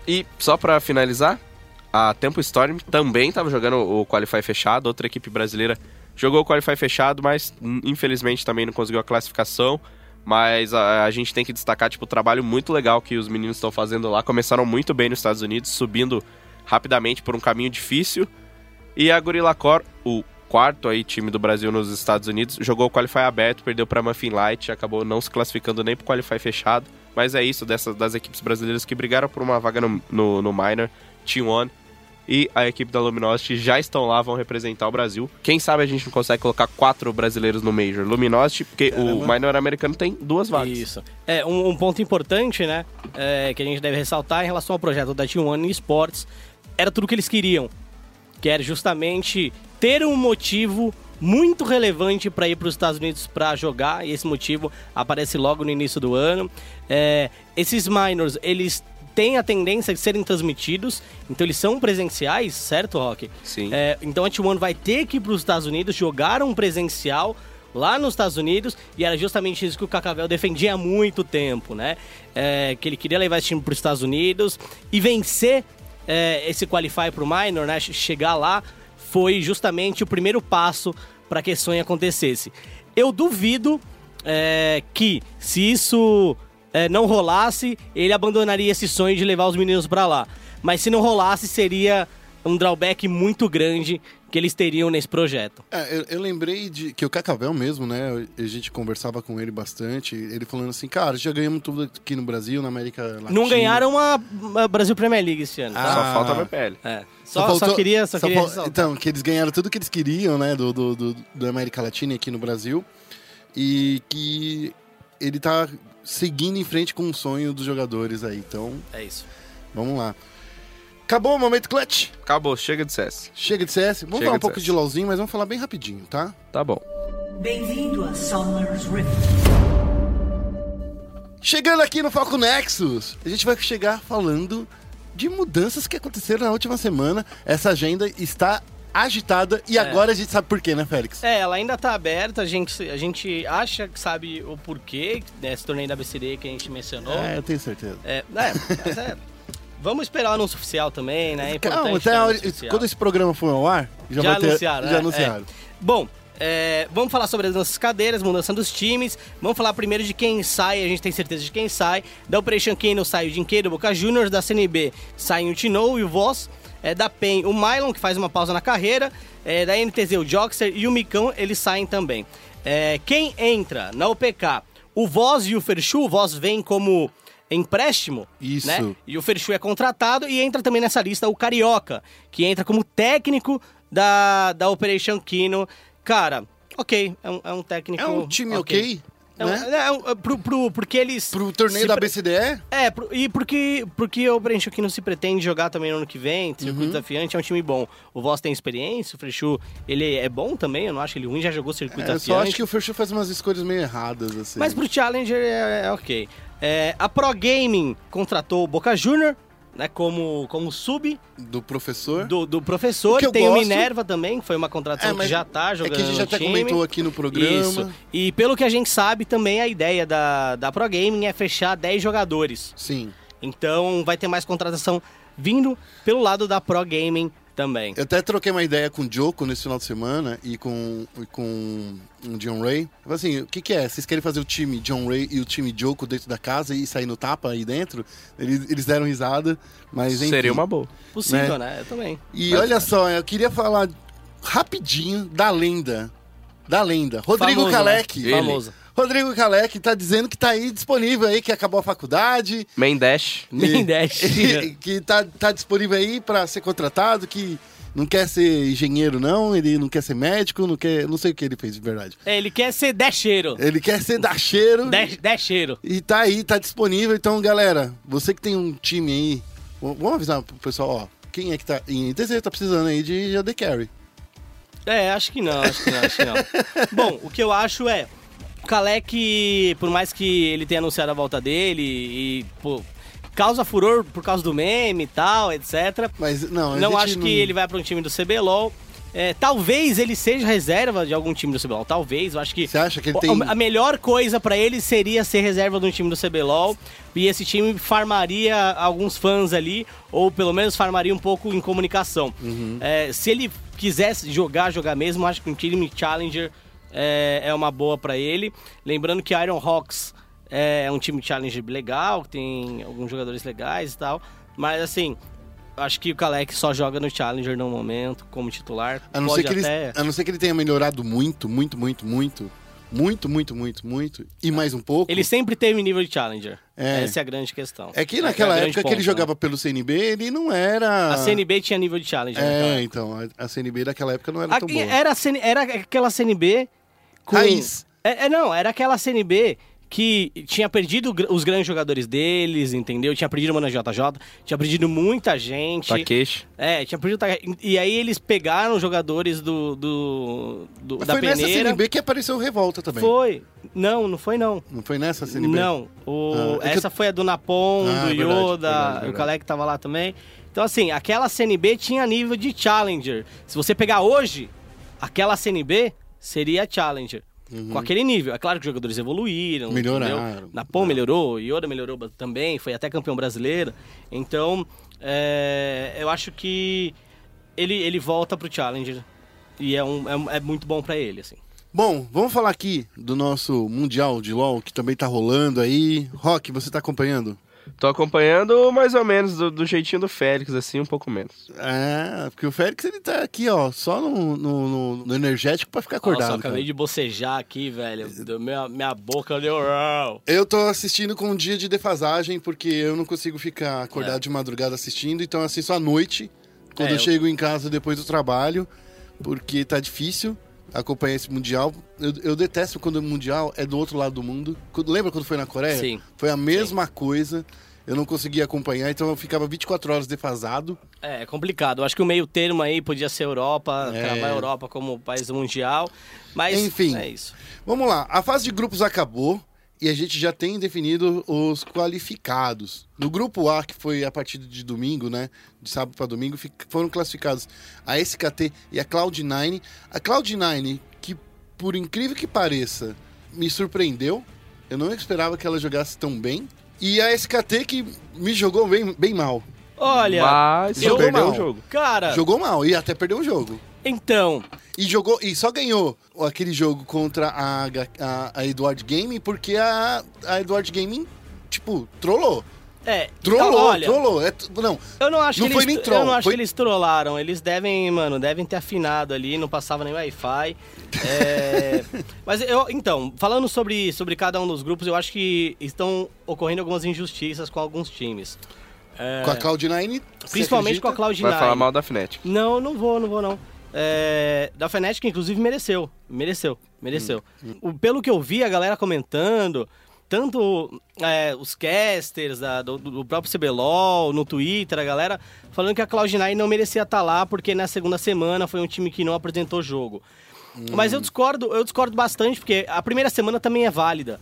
E só para finalizar, a Tempo Storm também estava jogando o Qualify fechado, outra equipe brasileira jogou o Qualify fechado, mas hum, infelizmente também não conseguiu a classificação. Mas a, a gente tem que destacar tipo, o trabalho muito legal que os meninos estão fazendo lá. Começaram muito bem nos Estados Unidos, subindo rapidamente por um caminho difícil. E a Gorilla Core, o quarto aí time do Brasil nos Estados Unidos, jogou o Qualify aberto, perdeu para Muffin Light, acabou não se classificando nem para o Qualify fechado. Mas é isso, dessas das equipes brasileiras que brigaram por uma vaga no, no, no Minor, T1 e a equipe da Luminosity já estão lá, vão representar o Brasil. Quem sabe a gente não consegue colocar quatro brasileiros no Major. Luminosity, porque o Minor americano tem duas vagas. Isso. É, um, um ponto importante, né, é, que a gente deve ressaltar em relação ao projeto da T1 Esports, era tudo que eles queriam, que era justamente ter um motivo muito relevante para ir para os Estados Unidos para jogar, e esse motivo aparece logo no início do ano. É, esses minors, eles têm a tendência de serem transmitidos, então eles são presenciais, certo, Rock? Sim. É, então a T1 vai ter que ir para os Estados Unidos jogar um presencial lá nos Estados Unidos e era justamente isso que o Cacavel defendia há muito tempo, né? É, que ele queria levar esse time para os Estados Unidos e vencer é, esse qualify para o minor, né? Chegar lá foi justamente o primeiro passo para que esse sonho acontecesse. Eu duvido é, que se isso é, não rolasse, ele abandonaria esse sonho de levar os meninos para lá. Mas se não rolasse, seria um drawback muito grande que eles teriam nesse projeto. É, eu, eu lembrei de que o Cacavel mesmo, né? A gente conversava com ele bastante. Ele falando assim, cara, já ganhamos tudo aqui no Brasil, na América Latina. Não ganharam a, a Brasil Premier League esse ano. Ah, Só falta a BPL. É. Só, só, queria, só, queria fal-. Então, que eles ganharam tudo que eles queriam, né? Do, do, do- da América Latina e aqui no Brasil. E que ele tá seguindo em frente com o sonho dos jogadores aí. Então, É isso. vamos lá. Acabou o momento clutch? Acabou, chega de CS. Chega de CS. Vamos Chega falar um de pouco CS. de LOLzinho, mas vamos falar bem rapidinho, tá? Tá bom. Bem-vindo a Summer's Rift. Chegando aqui no Foco Nexus, a gente vai chegar falando de mudanças que aconteceram na última semana. Essa agenda está agitada e agora a gente sabe por quê, né, Félix? É, ela ainda tá aberta, a gente, a gente acha que sabe o porquê desse torneio da BCD que a gente mencionou. É, eu tenho certeza. É, é, mas é. Vamos esperar o anúncio oficial também, né? É Calma, até a hora, quando esse programa for ao ar, já, Já vai ter, anunciaram, já é, anunciaram. é. Bom, é, vamos falar sobre as nossas cadeiras, mudança dos times. Vamos falar primeiro de quem sai, a gente tem certeza de quem sai. Da Operation Kano sai o Dinqueiro, o Boca Juniors. Da CNB saem o Tino e o Voz. É, da PEN, o Mylon, que faz uma pausa na carreira. É, da NTZ, o Joxer e o Micão, eles saem também. É, quem entra na OPK? O Voz e o Ferchu. O Voz vem como empréstimo, Isso. né? E o Ferchu é contratado e entra também nessa lista o Carioca, que entra como técnico da, da Operation Kino. Cara, ok, é um, é um técnico. É um time ok, É um- né? é um- pro, pro- porque eles. Pro torneio da BCDE, É, pro- e porque, porque o Kino se pretende jogar também no ano que vem, circuito Uhum. desafiante, é um time bom. O Voss tem experiência, o Frechu, ele é bom também, eu não acho ele ruim, já jogou circuito é, eu só acho que o Ferchu faz umas escolhas meio erradas, assim. Mas pro Challenger é, é ok. É, a Pro Gaming contratou o Boca Junior, né, como, como sub Do professor. do, do O professor. Tem o gosto- Minerva também, que foi uma contratação É, que já tá é jogando que a gente já até time. comentou aqui no programa. Isso. E pelo que a gente sabe, também a ideia da, da Pro Gaming é fechar 10 jogadores. Sim. Então vai ter mais contratação vindo pelo lado da Pro Gaming também. Eu até troquei uma ideia com o Joko nesse final de semana e com, e com o John Ray. Eu falei assim, o que, que é? Vocês querem fazer o time John Ray e o time Joko dentro da casa e sair no tapa aí dentro? Eles, eles deram risada, mas enfim. Seria uma boa. Possível, né? né? Eu também. E olha só, eu queria falar rapidinho da lenda. Da lenda. Rodrigo Famoso, Kalec. né? Famoso. Rodrigo Kalec tá dizendo que tá aí disponível aí, que acabou a faculdade. Main Dash. Nem 10. que tá, tá disponível aí pra ser contratado, que não quer ser engenheiro, não, ele não quer ser médico, não quer. Não sei o que ele fez de verdade. É, ele quer ser decheiro. Ele quer ser dacheiro. De- Decheiro. E tá aí, tá disponível. Então, galera, você que tem um time aí, vamos avisar pro pessoal, ó. Quem é que tá. Em TZ tá precisando aí de AD Carry. É, acho que não, acho que não, acho que não. Bom, o que eu acho é. O Kalec, por mais que ele tenha anunciado a volta dele e, pô, causa furor por causa do meme e tal, etc. Mas não, Não acho que ele vai para um time do CBLOL. É, talvez ele seja reserva de algum time do CBLOL. Talvez, eu acho que. Você acha que ele tem- A melhor coisa pra ele seria ser reserva de um time do CBLOL. E esse time farmaria alguns fãs ali, ou pelo menos farmaria um pouco em comunicação. Uhum. É, se ele quisesse jogar, jogar mesmo, acho que um time Challenger é, é uma boa pra ele. Lembrando que Iron Hawks é um time Challenger legal, tem alguns jogadores legais e tal. Mas assim, acho que o Kalec só joga no Challenger no momento, como titular. A não, Pode ser que ele, até... a não ser que ele tenha melhorado muito, muito, muito, muito. Muito, muito, muito, muito. E mais um pouco. Ele sempre teve nível de Challenger. É. Essa é a grande questão. É que Esse naquela a grande época que ele ponto, jogava né? pelo CNB, ele não era. A CNB tinha nível de Challenger. É, então. A, a CNB daquela época não era tão Aqui boa. era, a CN era aquela CNB com... Raiz. É, é, não, era aquela CNB que tinha perdido os grandes jogadores deles, entendeu? Tinha perdido o Mano JJ, tinha perdido muita gente. Takeshi. É, tinha perdido... E aí eles pegaram os jogadores do, do, do- Mas da foi nessa peneira. CNB que apareceu o Revolta também. Foi. Não, não foi não. Não foi nessa CNB? Não, o- Ah, é que essa foi a do Napon, Ah, do é verdade, Yoda, verdade, o verdade. Kalec tava lá também. Então, assim, aquela CNB tinha nível de Challenger. Se você pegar hoje, aquela CNB seria Challenger. Com aquele nível. É claro que os jogadores evoluíram. Uhum. Melhoraram. Napon melhorou, Yoda melhorou também, foi até campeão brasileiro. Então, é, eu acho que ele, ele volta pro Challenger. E é, um, é, é muito bom pra ele, assim. Bom, vamos falar aqui do nosso Mundial de LoL, que também tá rolando aí. Rock, você tá acompanhando? Tô acompanhando mais ou menos do, do jeitinho do Félix, assim, um pouco menos. É, porque o Félix, ele tá aqui, ó, só no, no, no- no energético pra ficar acordado. Nossa, eu acabei cara. de bocejar aqui, velho. Deu- Minha, minha boca deu... Eu tô assistindo com um dia de defasagem, porque eu não consigo ficar acordado É. de madrugada assistindo, então eu assisto à noite, quando É, eu eu- chego em casa depois do trabalho, porque tá difícil acompanhar esse Mundial. Eu, eu detesto quando o Mundial é do outro lado do mundo. Quando- lembra quando foi na Coreia? Sim. Foi a mesma coisa. eu não conseguia acompanhar, então eu ficava 24 horas defasado. É, é complicado. Eu acho que o meio termo aí podia ser Europa, É. travar a Europa como país mundial. Mas Enfim. é isso. Vamos lá, a fase de grupos acabou e a gente já tem definido os qualificados. No grupo A, que foi a partir de domingo, né? De sábado para domingo, foram classificados a SKT e a Cloud9. A Cloud9, que por incrível que pareça, me surpreendeu. Eu não esperava que ela jogasse tão bem. E a SKT que me jogou bem, bem mal. Olha, Mas jogou mal o jogo. cara, Jogou mal e até perdeu o jogo. Então, E jogou e só ganhou aquele jogo contra a, a, a Edward Gaming porque a, a Edward Gaming, tipo, trollou. é. Trollou, então, olha, trollou. É, não, Eu não acho Não que foi eles, nem troll, Eu não acho foi- que eles trollaram. Eles devem, mano, devem ter afinado ali, não passava nem Wi-Fi. É, Mas eu, então, falando sobre, sobre cada um dos grupos, eu acho que estão ocorrendo algumas injustiças com alguns times. É, com a Cloud9. você Principalmente com a acredita? Cloud9. Vai falar mal da Fnatic. Não, não vou, não vou não. É, da Fnatic, inclusive, mereceu. Mereceu, mereceu. O- pelo que eu vi, a galera comentando, tanto é, os casters da- do, do próprio CBLOL, no Twitter, a galera falando que a Cloud9 não merecia estar lá porque na segunda semana foi um time que não apresentou jogo. Mas eu discordo, eu discordo bastante, porque a primeira semana também é válida.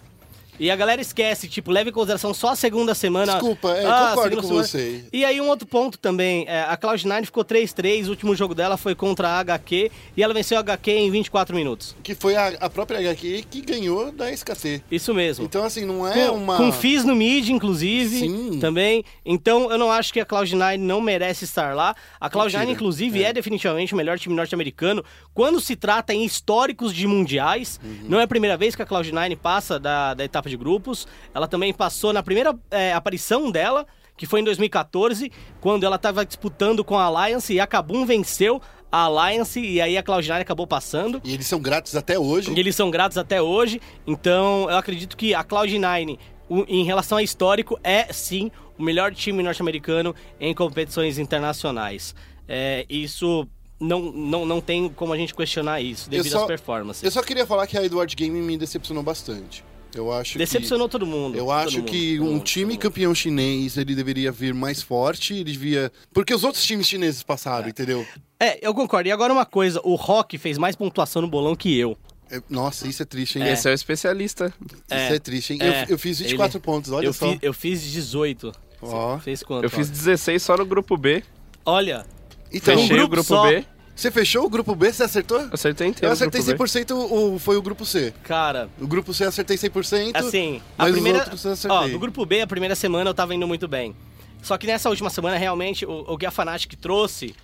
E a galera esquece, tipo, leva em consideração só a segunda semana. Desculpa, é, eu Ah, concordo com semana. você. E aí um outro ponto também, é, a Cloud9 ficou 3-3, o último jogo dela foi contra a HQ e ela venceu a HQ em 24 minutos. Que foi a, a própria HQ que ganhou da SKT. Isso mesmo. Então, assim, não é com, uma. com FIS no mid, inclusive, Sim. também. Então, eu não acho que a Cloud9 não merece estar lá. A Cloud9, Mentira. inclusive, é. definitivamente o melhor time norte-americano. Quando se trata em históricos de mundiais, Uhum. não é a primeira vez que a Cloud9 passa da, da etapa de grupos. Ela também passou na primeira é, aparição dela, que foi em 2014, quando ela estava disputando com a Alliance e a Kabum venceu a Alliance e aí a Cloud9 acabou passando. E eles são grátis até hoje. E eles são gratos até hoje. Então, eu acredito que a Cloud9, o- em relação a histórico, é sim o melhor time norte-americano em competições internacionais. É, isso não, não, não tem como a gente questionar isso, devido só- às performances. Eu só queria falar que a Edward Gaming me decepcionou bastante. Eu acho Decepcionou todo mundo. que. Eu todo acho mundo, que um mundo, time campeão chinês, ele deveria vir mais forte, ele devia... Porque os outros times chineses passaram, entendeu? É, eu concordo. E agora uma coisa, o Rock fez mais pontuação no bolão que eu. É- Nossa, isso é triste, hein? Esse é o especialista. Isso É. é triste, hein? É. Eu, eu fiz 24 Ele- pontos, olha eu, só. Fiz, eu fiz 18. Ó. Você fez quanto? Eu fiz ó? 16 só no grupo B. Olha, Então, Um Fechei grupo o grupo só. B. você fechou o grupo B? Você acertou? Acertei Eu inteiro o acertei grupo B. 100%, o, o- foi o grupo C. cara, O grupo C eu acertei 100%. Assim, a mas primeira. os outros eu acertei. Ó, do grupo B, a primeira semana eu tava indo muito bem. Só que nessa última semana, realmente, o, o que a Fnatic trouxe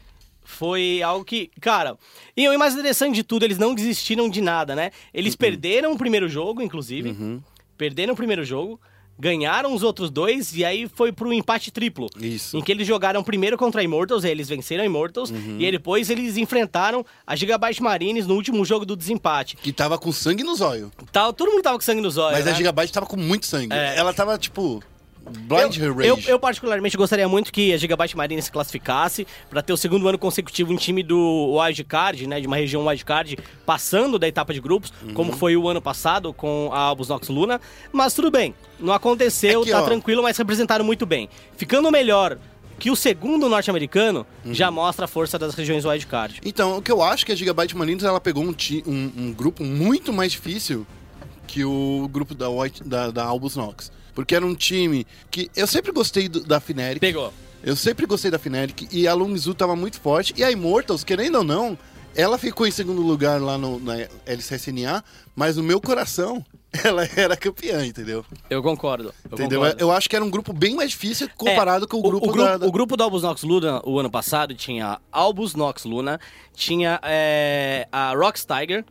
foi algo que, cara. E o mais interessante de tudo, eles não desistiram de nada, né? Uhum. Eles perderam o primeiro jogo, inclusive. Perderam o primeiro jogo. Ganharam os outros dois e aí foi pro empate triplo. Isso. Em que eles jogaram primeiro contra a Immortals, aí eles venceram a Immortals. Uhum. E aí depois eles enfrentaram a Gigabyte Marines no último jogo do desempate. Que tava com sangue nos olhos. Tá, todo mundo tava com sangue nos olhos. Mas né? a Gigabyte tava com muito sangue. É. Ela tava, tipo, blind eu, eu, eu particularmente gostaria muito que a Gigabyte Marine se classificasse para ter o segundo ano consecutivo um time do wildcard, né, de uma região wildcard, passando da etapa de grupos, Uhum. como foi o ano passado com a Albus Nox Luna. Mas tudo bem, não aconteceu, É que, tá ó, tranquilo, mas representaram muito bem. Ficando melhor que o segundo norte-americano, Uhum. já mostra a força das regiões wildcard. Então, o que eu acho que a Gigabyte Marines, ela pegou um, um, um grupo muito mais difícil que o grupo da, White, da, da Albus Nox. Porque era um time que... Eu sempre gostei do- da Fnatic. Pegou. Eu sempre gostei da Fnatic e a Lungzu tava muito forte. E a Immortals, querendo ou não, ela ficou em segundo lugar lá no, na LCSNA, mas no meu coração, ela era campeã, entendeu? Eu concordo. Eu entendeu? concordo. Eu acho que era um grupo bem mais difícil comparado É, com o grupo, o, grupo da... da- O grupo do Albus Nox Luna, o ano passado, tinha Albus Nox Luna, tinha é, a Rox Tiger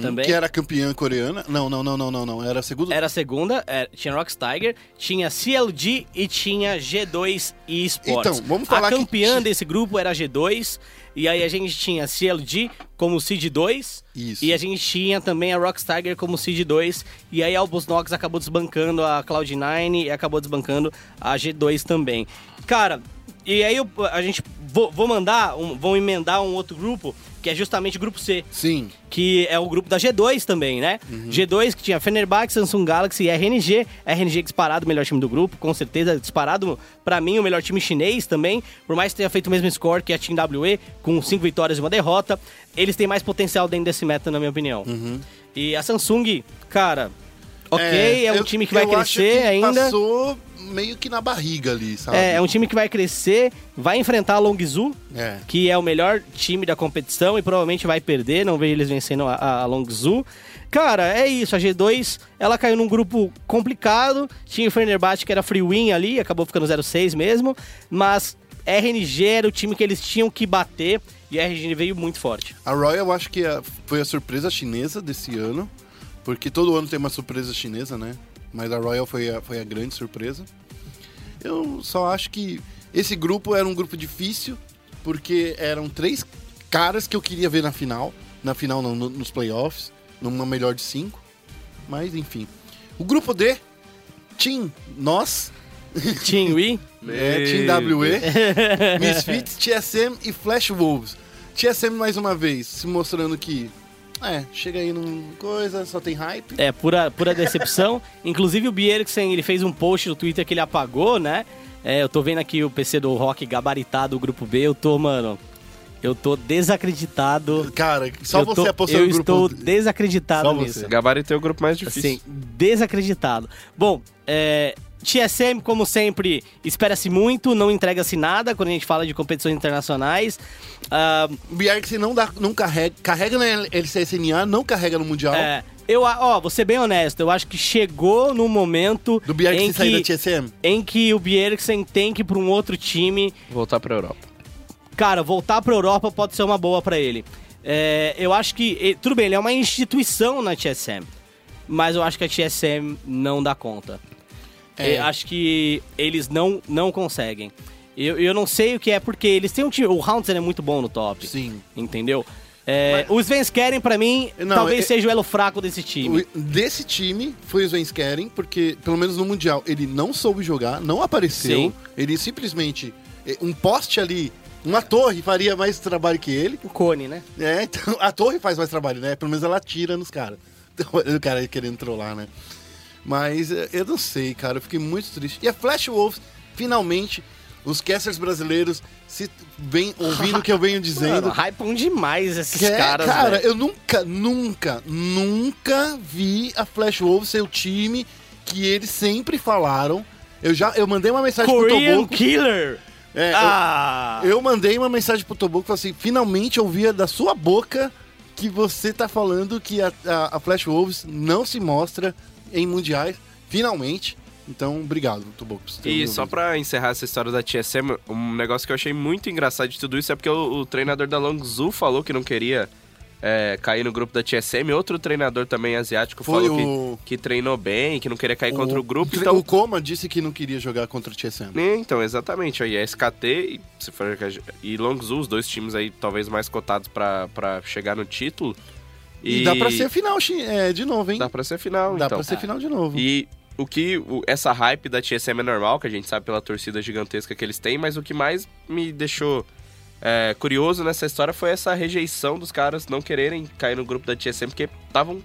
também. Uhum. Que era campeã coreana. Não, não, não, não, não, não. Era a segunda. Era a segunda, é, tinha Rox Tiger, tinha CLG e tinha G2 Esports. Então, vamos falar A que campeã ti- desse grupo era a G2, e aí a gente tinha CLG como Seed 2, Isso. e a gente tinha também a Rox Tiger como Seed 2, e aí a Albus Nox acabou desbancando a Cloud9 e acabou desbancando a G2 também. Cara, e aí eu- a gente vou, vou mandar, um, vou emendar um outro grupo que é justamente o grupo C. Sim. que é o grupo da G2 também, né? G2 que tinha Fenerbahçe, Samsung Galaxy e RNG. RNG disparado o melhor time do grupo, com certeza disparado pra mim o melhor time chinês também, por mais que tenha feito o mesmo score que a Team WE, com cinco vitórias e uma derrota, eles têm mais potencial dentro desse meta, na minha opinião. E a Samsung, cara, ok, é, um eu- time que vai crescer que ainda. Passou meio que na barriga ali, sabe? É, é um time que vai crescer, vai enfrentar a Longzhu, É. que é o melhor time da competição e provavelmente vai perder, não vejo eles vencendo a, a Longzhu. Cara, é isso, a G2, ela caiu num grupo complicado, tinha o Fenerbahçe que era free win ali, acabou ficando 0-6 mesmo, mas RNG era o time que eles tinham que bater e a RNG veio muito forte. A Royal eu acho que a- foi a surpresa chinesa desse ano, porque todo ano tem uma surpresa chinesa, né? Mas a Royal foi a, foi a grande surpresa. Eu só acho que esse grupo era um grupo difícil, porque eram três caras que eu queria ver na final. Na final, não, no- nos playoffs, numa melhor de cinco. Mas, enfim. O grupo D, Team Nós, Team Wii, é, Team WE, Misfits, TSM e Flash Wolves. TSM mais uma vez, se mostrando que. É, chega aí num coisa, só tem hype. É, pura, pura decepção. Inclusive o Bjergsen, ele fez um post no Twitter que ele apagou, né? É, eu tô vendo aqui o PC do Rock gabaritado, o grupo B. Eu tô, mano... Eu tô desacreditado. Cara, só eu você tô, apostou Eu no grupo. estou desacreditado Só nisso. você. Gabaritei o grupo mais difícil. Assim, desacreditado. Bom, é, TSM, como sempre, espera-se muito, não entrega-se nada quando a gente fala de competições internacionais. Ah, O Bjergsen não, dá, não carrega, carrega na LCSNA, não carrega no Mundial. é, eu, ó, vou ser bem honesto, eu acho que chegou no momento Do Bjergsen em sair da que, TSM. em que o Bjergsen tem que ir pra um outro time. Voltar pra Europa. Cara, voltar pra Europa pode ser uma boa pra ele. É, eu acho que, tudo bem, ele é uma instituição na TSM, mas eu acho que a TSM não dá conta. É. Acho que eles não, não conseguem. Eu, eu não sei o que é, porque eles têm um time. O Hounds é muito bom no top. Sim. Entendeu? É, Os Vens querem, pra mim, Não, talvez é- seja o elo fraco desse time. Desse time foi o Svenskeren, porque pelo menos no Mundial ele não soube jogar, não apareceu. Sim. Ele simplesmente. eh, Um poste ali, uma torre faria mais trabalho que ele. O Cone, né? É, então a torre faz mais trabalho, né? Pelo menos ela atira nos caras. Então, o cara querendo trollar, né? Mas eh, eu não sei, cara. Eu fiquei muito triste. E a Flash Wolves, finalmente, os casters brasileiros se vem ouvindo o que eu venho dizendo. Mano, hypam demais esses Que é, caras, cara, eu nunca, nunca, nunca vi a Flash Wolves ser o time que eles sempre falaram. Eu já eu mandei uma mensagem pro Korean Toboco. Killer! É, eu- ah! eu, mandei uma mensagem pro Toboco e falei assim: finalmente eu ouvia da sua boca que você tá falando que a, a, a Flash Wolves não se mostra em mundiais. Finalmente. Então, obrigado, me E só pra encerrar essa história da TSM, um negócio que eu achei muito engraçado de tudo isso é porque o, o treinador da Longzhu falou que não queria é, cair no grupo da TSM. Outro treinador também asiático Foi falou o- que, que treinou bem, que não queria cair contra o grupo. Então, O Coma disse que não queria jogar contra o TSM. É, Então, exatamente. Aí é SKT e, se for, e Longzhu, os dois times aí talvez mais cotados pra chegar no título. E, dá pra ser final é, de novo, hein? Dá pra ser final, Dá então. pra ser final de novo. E o que. o- essa hype da TSM é normal, que a gente sabe pela torcida gigantesca que eles têm, mas o que mais me deixou é, curioso nessa história foi essa rejeição dos caras não quererem cair no grupo da TSM, porque estavam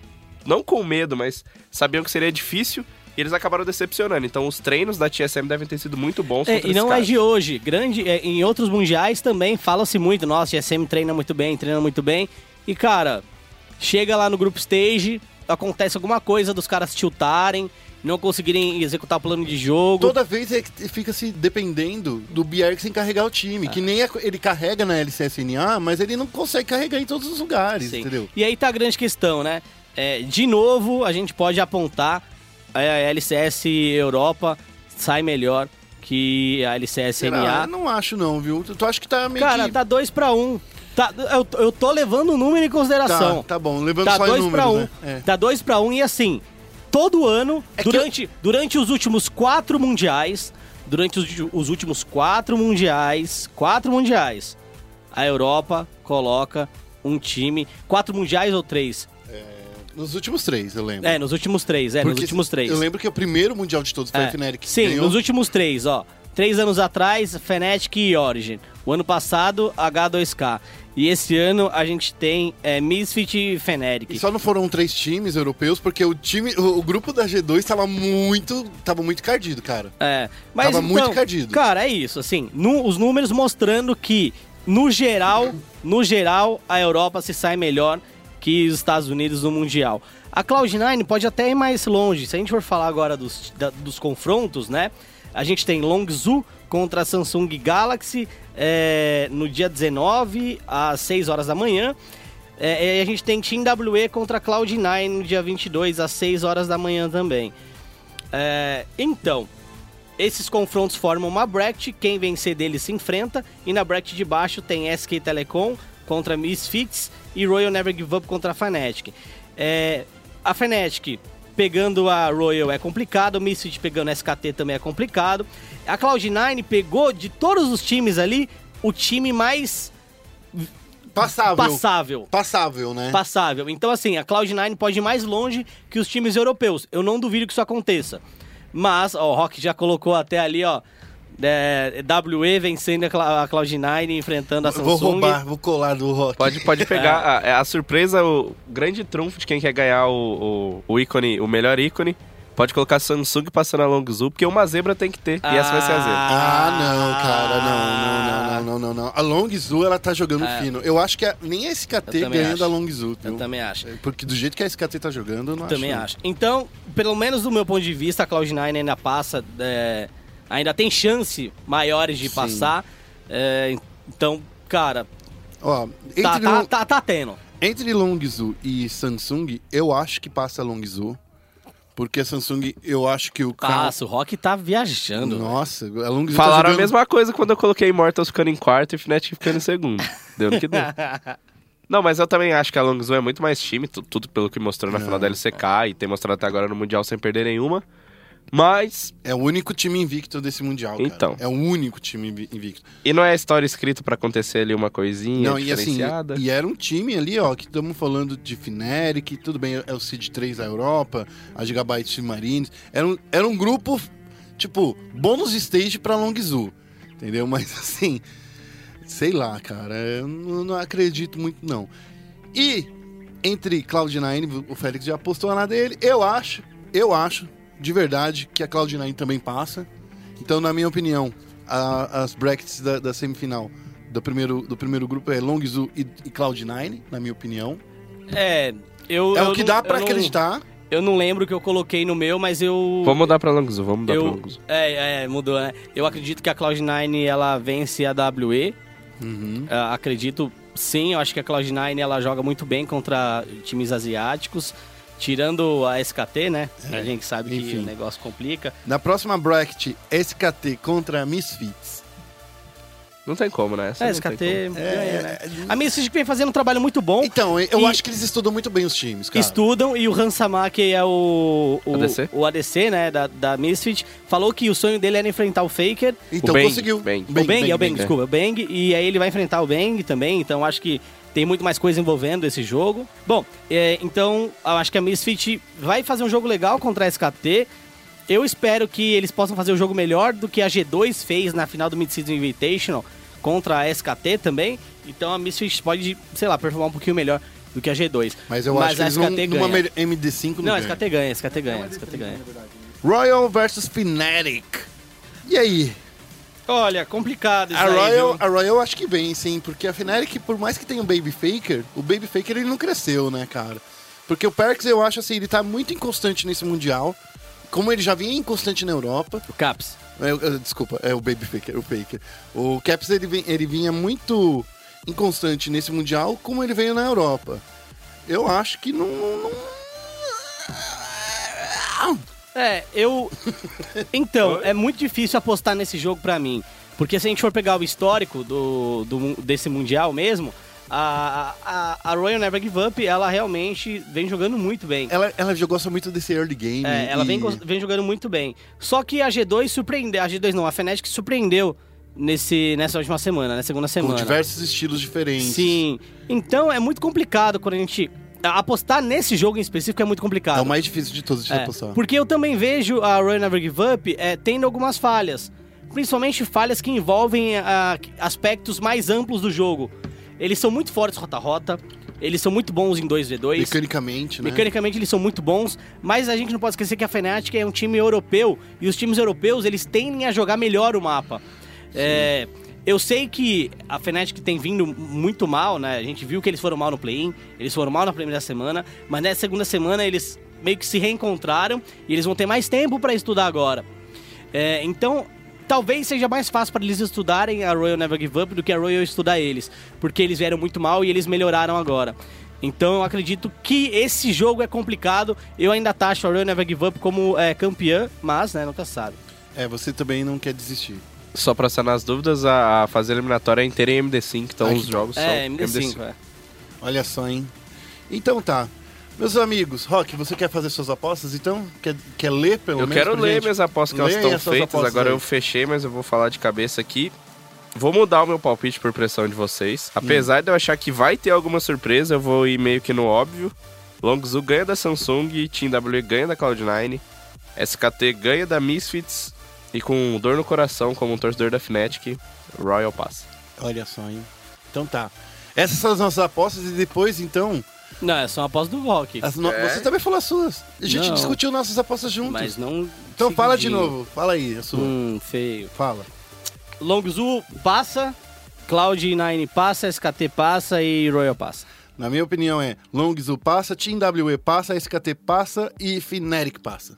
não com medo, mas sabiam que seria difícil. E eles acabaram decepcionando. Então, os treinos da TSM devem ter sido muito bons É, e não é de hoje. Grande, é, em outros mundiais também fala-se muito. Nossa, GSM treina muito bem, treina muito bem. E, cara, chega lá no group stage, acontece alguma coisa dos caras tiltarem, não conseguirem executar o plano de jogo. Toda vez é que fica se dependendo do Bjergsen carregar o time. Que nem a- ele carrega na LCSNA, mas ele não consegue carregar em todos os lugares, Sim. entendeu? E aí tá a grande questão, né? É, de novo, a gente pode apontar a LCS Europa sai melhor que a LCS Será? Não acho não, viu? Tu, tu acha que tá meio Cara, que... tá 2 pra 1 um. Tá, eu, eu tô levando o número em consideração. Tá, tá bom, levando Tá só em 2 números, pra 1. Um. né? É. Tá 2 pra 1 um, e assim, todo ano, É durante, durante os últimos quatro mundiais, durante os, os últimos quatro mundiais, quatro mundiais, a Europa coloca um time, quatro mundiais ou três? Nos últimos três, eu lembro. É, nos últimos três, é, nos Porque últimos três. Eu lembro que o primeiro Mundial de todos foi É. a Fnatic. Sim, ganhou. nos últimos três, ó. Três anos atrás, Fnatic e Origin. O ano passado, H2K. E esse ano a gente tem é, Misfit e Fnatic. E só não foram três times europeus, porque o time, o, o grupo da G2 tava muito, tava muito cardido, cara. É, mas Tava então, muito cardido. Cara, é isso, assim, nu- os números mostrando que, no geral, no geral, a Europa se sai melhor que os Estados Unidos no Mundial. A Cloud9 pode até ir mais longe. Se a gente for falar agora dos, da- dos confrontos, né? A gente tem Longzhou contra a Samsung Galaxy é, no dia 19, às 6 horas da manhã. É, a gente tem Team WE contra a Cloud9 no dia 22, às 6 horas da manhã também. É, então, esses confrontos formam uma bracket, quem vencer deles se enfrenta, e na bracket de baixo tem SK Telecom contra Misfits e Royal Never Give Up contra a Fnatic. É, a Fnatic pegando a Royal é complicado, o Misfits pegando a SKT também é complicado. A Cloud9 pegou de todos os times ali o time mais Passável. passável. Passável, né? Passável. Então, assim, a Cloud9 pode ir mais longe que os times europeus. Eu não duvido que isso aconteça. Mas, ó, o Rock já colocou até ali, ó. é, WE vencendo a Cla- a Cloud9, enfrentando a Samsung. Vou roubar, vou colar do Rock. Pode, pode pegar a, a surpresa, o grande trunfo de quem quer ganhar o, o, o ícone, o melhor ícone. Pode colocar Samsung passando a Longzhou, porque uma zebra tem que ter. E essa vai ser a zebra. Ah, não, cara, não, não, não, não, não, não, não. A Longzhou, ela tá jogando fino. Eu acho que a- nem a SKT É. Eu também ganha acho. da Longzhou, Eu viu? também acho. Porque do jeito que a SKT tá jogando, eu não Também acho. acho. Então, pelo menos do meu ponto de vista, a Cloud9 ainda passa. é, ainda tem chance maiores de Sim. passar. É, então, cara, Ó, entre, tá, tá, Long- tá, tá tendo. entre Longzhou e Samsung, eu acho que passa a Longzhou. Porque a Samsung, eu acho que o carro... Passa, o Rock tá viajando. Nossa, a Longzhou Falaram tá a jogando... mesma coisa quando eu coloquei Immortals ficando em quarto e Fnatic ficando em segundo. Deu no que deu. Não, mas eu também acho que a Longzhou é muito mais time, tu- tudo pelo que mostrou na final da LCK e tem mostrado até agora no Mundial sem perder nenhuma. Mas, É o único time invicto desse Mundial, cara. Então. É o único time invi- invicto. e não é a história escrita pra acontecer ali uma coisinha Não, e assim, diferenciada? e era um time ali, ó, que estamos falando de Fnatic, tudo bem, é o Seed 3 da Europa, a Gigabyte Submarines. Era um, era um grupo, tipo, bônus stage pra Longzhou, entendeu? Mas assim, sei lá, cara, eu não, não acredito muito, não. E entre Cloud9, o Félix já apostou na dele, eu acho, eu acho, de verdade, que a Cloud9 também passa. Então, na minha opinião, a- as brackets da, da semifinal do primeiro, do primeiro grupo é Longzhou e, e Cloud9, na minha opinião. É, eu. É eu o que não- dá eu pra não- acreditar. Eu não lembro o que eu coloquei no meu, mas eu. Vamos mudar pra Longzhou, vamos mudar pra eu, Longzhou. é, é, mudou, né? Eu acredito que a Cloud9 ela vence a WE. Uhum. Ah, acredito sim, eu acho que a Cloud9 ela joga muito bem contra times asiáticos. Tirando a SKT, né? a gente sabe que É, enfim. o negócio complica. Na próxima bracket, SKT contra Misfits. Não tem como, né? Essa É, SKT como. ganha, né? A Misfits vem fazendo um trabalho muito bom. Então, eu E- acho que eles estudam muito bem os times, cara. Estudam e o Hansama, que é o, o ADC? o ADC, né, da, da Misfit, falou que o sonho dele era enfrentar o Faker. Então O Bang, conseguiu. Bang. o Bang, é o Bang, Bang, desculpa, o Bang. E aí ele vai enfrentar o Bang também, então acho que tem muito mais coisa envolvendo esse jogo. Bom, é, então eu acho que a Misfit vai fazer um jogo legal contra a SKT. Eu espero que eles possam fazer o jogo melhor do que a G2 fez na final do Mid-Season Invitational contra a SKT também. Então a Misfit pode, sei lá, performar um pouquinho melhor do que a G2. Mas eu acho que a eles não, SKT numa ganha. me- MD5 não, Não, a. SKT ganha, a SKT ganha, a SKT ganha. Royal versus Fnatic. E aí? Olha, complicado isso A aí, Royal, viu? a Royal acho que vem, sim, porque a Fnatic, por mais que tenha um Baby Faker, o Baby Faker ele não cresceu, né, cara? Porque o Perks, eu acho assim, ele tá muito inconstante nesse Mundial. Como ele já vinha inconstante na Europa. O Caps. É, é, desculpa, é o Baby Faker, o Faker. O Caps, ele, vem- ele vinha muito inconstante nesse Mundial, como ele veio na Europa. Eu acho que não... não- não- É, eu. Então, é muito difícil apostar nesse jogo pra mim. Porque se a gente for pegar o histórico do, do desse Mundial mesmo, a, a, a Royal Never Give Up, ela realmente vem jogando muito bem. Ela, ela já gosta muito desse early game. É, ela e- vem, gos- vem jogando muito bem. Só que a G2 surpreendeu. A G2 não, a Fnatic surpreendeu nesse, nessa última semana, na segunda Com semana. diversos estilos diferentes. Sim. Então é muito complicado quando a gente. Apostar nesse jogo em específico é muito complicado. É o mais difícil de todos de É, apostar. porque eu também vejo a Royal Never Give Up é, tendo algumas falhas. principalmente falhas que envolvem ah, aspectos mais amplos do jogo. Eles são muito fortes rota-rota, eles são muito bons em 2v2. Mecanicamente, né? Mecanicamente eles são muito bons, mas a gente não pode esquecer que a Fnatic é um time europeu e os times europeus eles tendem a jogar melhor o mapa. É, eu sei que a Fnatic tem vindo muito mal, né? A gente viu que eles foram mal no play-in, eles foram mal na primeira semana, mas nessa segunda semana eles meio que se reencontraram e eles vão ter mais tempo para estudar agora. É, então, talvez seja mais fácil para eles estudarem a Royal Never Give Up do que a Royal estudar eles, porque eles vieram muito mal e eles melhoraram agora. Então eu acredito que esse jogo é complicado. Eu ainda taxo a Royal Never Give Up como é, campeã, mas né, nunca sabe. É, você também não quer desistir. Só pra sanar as dúvidas, a, a fase eliminatória é inteira em MD5, então Ai, os jogos É, são MD5, é. Olha só, hein? Então tá. Meus amigos, Rock, você quer fazer suas apostas então? Quer, quer ler pelo Eu menos? quero pra ler gente? minhas apostas que elas estão feitas. Agora aí. eu fechei, mas eu vou falar de cabeça aqui. Vou mudar o meu palpite por pressão de vocês. Hum. Apesar de eu achar que vai ter alguma surpresa, eu vou ir meio que no óbvio. Longzhu ganha da Samsung, Team W ganha da Cloud9, SKT ganha da Misfits e com dor no coração, como um torcedor da Fnatic, Royal Pass. Olha só, hein? Então tá. Essas são as nossas apostas e depois, então. Não, é só uma aposta do Rock. as no- É. Você também falou as suas. A gente Não. discutiu nossas apostas juntos. Mas não. Então fala de novo. Fala aí, a sua. Hum, feio. Fala. Longzhu passa, Cloud9 passa, SKT passa e Royal passa. Na minha opinião é Longzhu passa, Team WE passa, SKT passa e Fnatic passa.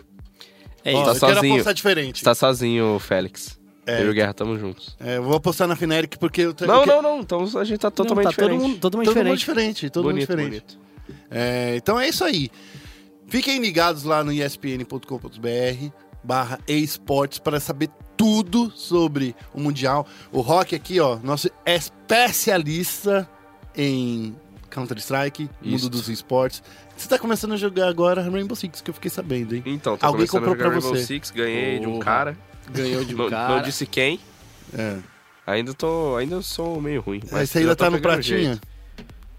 É Ó, isso. Tá eu quero sozinho. apostar diferente. Você tá sozinho, Félix. É. Eu e o Guerra tamo juntos. É, eu vou apostar na Fnatic porque eu tenho. Não, que- não, não. Então a gente tá totalmente não, tá diferente. todo mundo Todo mundo diferente. diferente, todo bonito, mundo diferente. bonito. É, então é isso aí. Fiquem ligados lá no espn.com.br barra esportes para saber tudo sobre o Mundial. O Rock aqui, ó, nosso especialista em Counter-Strike, mundo dos esportes. Você tá começando a jogar agora Rainbow Six, que eu fiquei sabendo, hein? Então, tô Alguém começando comprou a jogar pra Rainbow você. Six, ganhei de um cara. Ganhou de um não, cara. não disse quem. É. Ainda tô. Ainda sou meio ruim. Mas você já ainda tô tá no pratinha? jeito.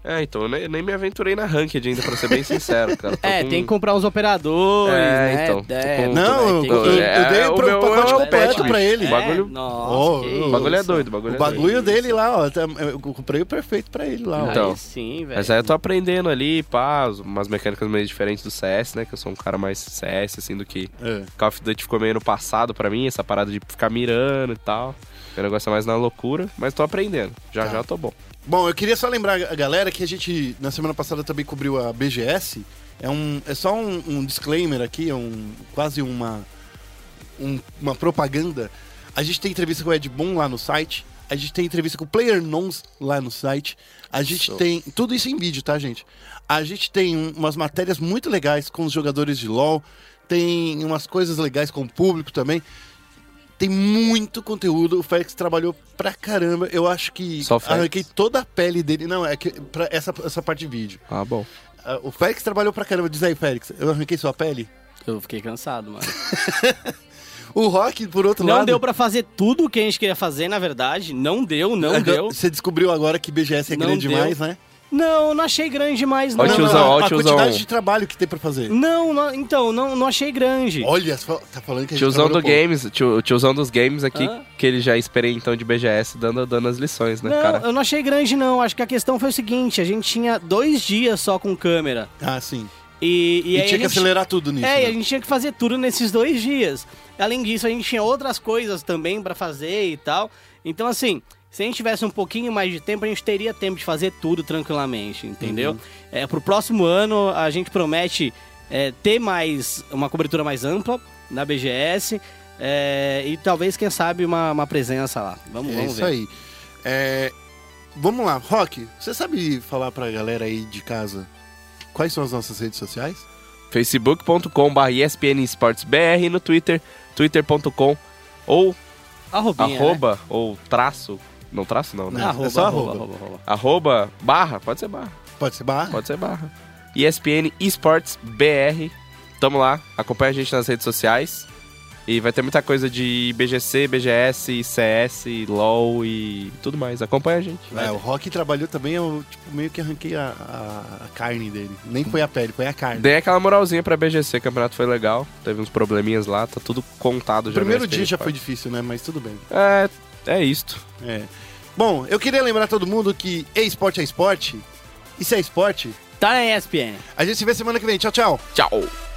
É, então, eu nem, nem me aventurei na ranked ainda, pra ser bem sincero, cara. Tô É, com- tem que comprar uns operadores, É, né? então, É, com- Não, eu, que- eu- É, eu dei o o, meu- pacote é o completo pra ele. O bagulho- É? Nossa, Oh, O bagulho é doido, o bagulho O é bagulho doido. dele lá, ó, tá- eu comprei o perfeito pra ele lá, ó. Então. Aí sim, velho. Mas aí eu tô aprendendo ali, pá, umas mecânicas meio diferentes do CS, né? Que eu sou um cara mais CS, assim, do que É. Call of Duty ficou meio no passado pra mim, essa parada de ficar mirando e tal. Meu negócio é mais na loucura, mas tô aprendendo. Já Tá. já tô bom. Bom, eu queria só lembrar a galera que a gente, na semana passada, também cobriu a BGS. É, um, é só um, um disclaimer aqui, é um, quase uma, um- uma propaganda. A gente tem entrevista com o Ed Boon lá no site. A gente tem entrevista com o Player Nons lá no site. A gente tem. Tudo isso em vídeo, tá, gente? A gente tem um- umas matérias muito legais com os jogadores de LoL. Tem umas coisas legais com o público também. Tem muito conteúdo. O Félix trabalhou pra caramba. Eu acho que Só Félix? arranquei toda a pele dele. Não, é que pra essa, essa parte de vídeo. Ah, bom. Ah, O Félix trabalhou pra caramba. Diz aí, Félix, eu arranquei sua pele? Eu fiquei cansado, mano. O Rock, por outro Não lado. deu pra fazer tudo o que a gente queria fazer, na verdade. Não deu, não deu. Você descobriu agora que BGS é Não grande deu. demais, né? Não, não achei grande demais, não. Ó, Não, tiozão, não, ó, a tiozão. quantidade de trabalho que tem pra fazer. Não, não, então, não, não achei grande. Olha, só- tá falando que a gente Tiozão do trabalhou pouco. Games, tio, o tiozão dos games aqui, Hã? que ele já esperei então de BGS dando, dando as lições, né, Não, cara? eu não achei grande, não. Acho que a questão foi o seguinte: a gente tinha dois dias só com câmera. Ah, sim. E, e, E, aí tinha a que gente- acelerar tudo nisso. É, né? e a gente tinha que fazer tudo nesses dois dias. Além disso, a gente tinha outras coisas também pra fazer e tal. Então, assim, se a gente tivesse um pouquinho mais de tempo, a gente teria tempo de fazer tudo tranquilamente, entendeu? Uhum. É, pro próximo ano, a gente promete é, ter mais uma cobertura mais ampla na BGS. é, e talvez, quem sabe, uma, uma presença lá. Vamos, É vamos isso ver. aí. É, vamos lá, Rock, você sabe falar pra galera aí de casa quais são as nossas redes sociais? facebook.com.br ESPN Esportes BR no Twitter, twitter.com ou Arrobinha, né? arroba ou traço, não traço não, né? Não. Arroba, é só arroba, arroba. arroba, arroba. Barra, pode ser barra, Pode ser barra? pode ser barra. ESPN Esportes BR, tamo lá, acompanha a gente nas redes sociais E vai ter muita coisa de BGC, BGS, CS, LoL e tudo mais. Acompanha a gente. É, o Rock trabalhou também, eu tipo, meio que arranquei a, a- a carne dele. Nem foi a pele, foi a carne. Dei aquela moralzinha pra BGC, o campeonato foi legal. Teve uns probleminhas lá, tá tudo contado O já. primeiro na dia já foi difícil, né? Mas tudo bem. É, é isto. É. Bom, eu queria lembrar todo mundo que esporte é esporte. E se é esporte, Tá na ESPN. a gente se vê semana que vem. Tchau, tchau. Tchau.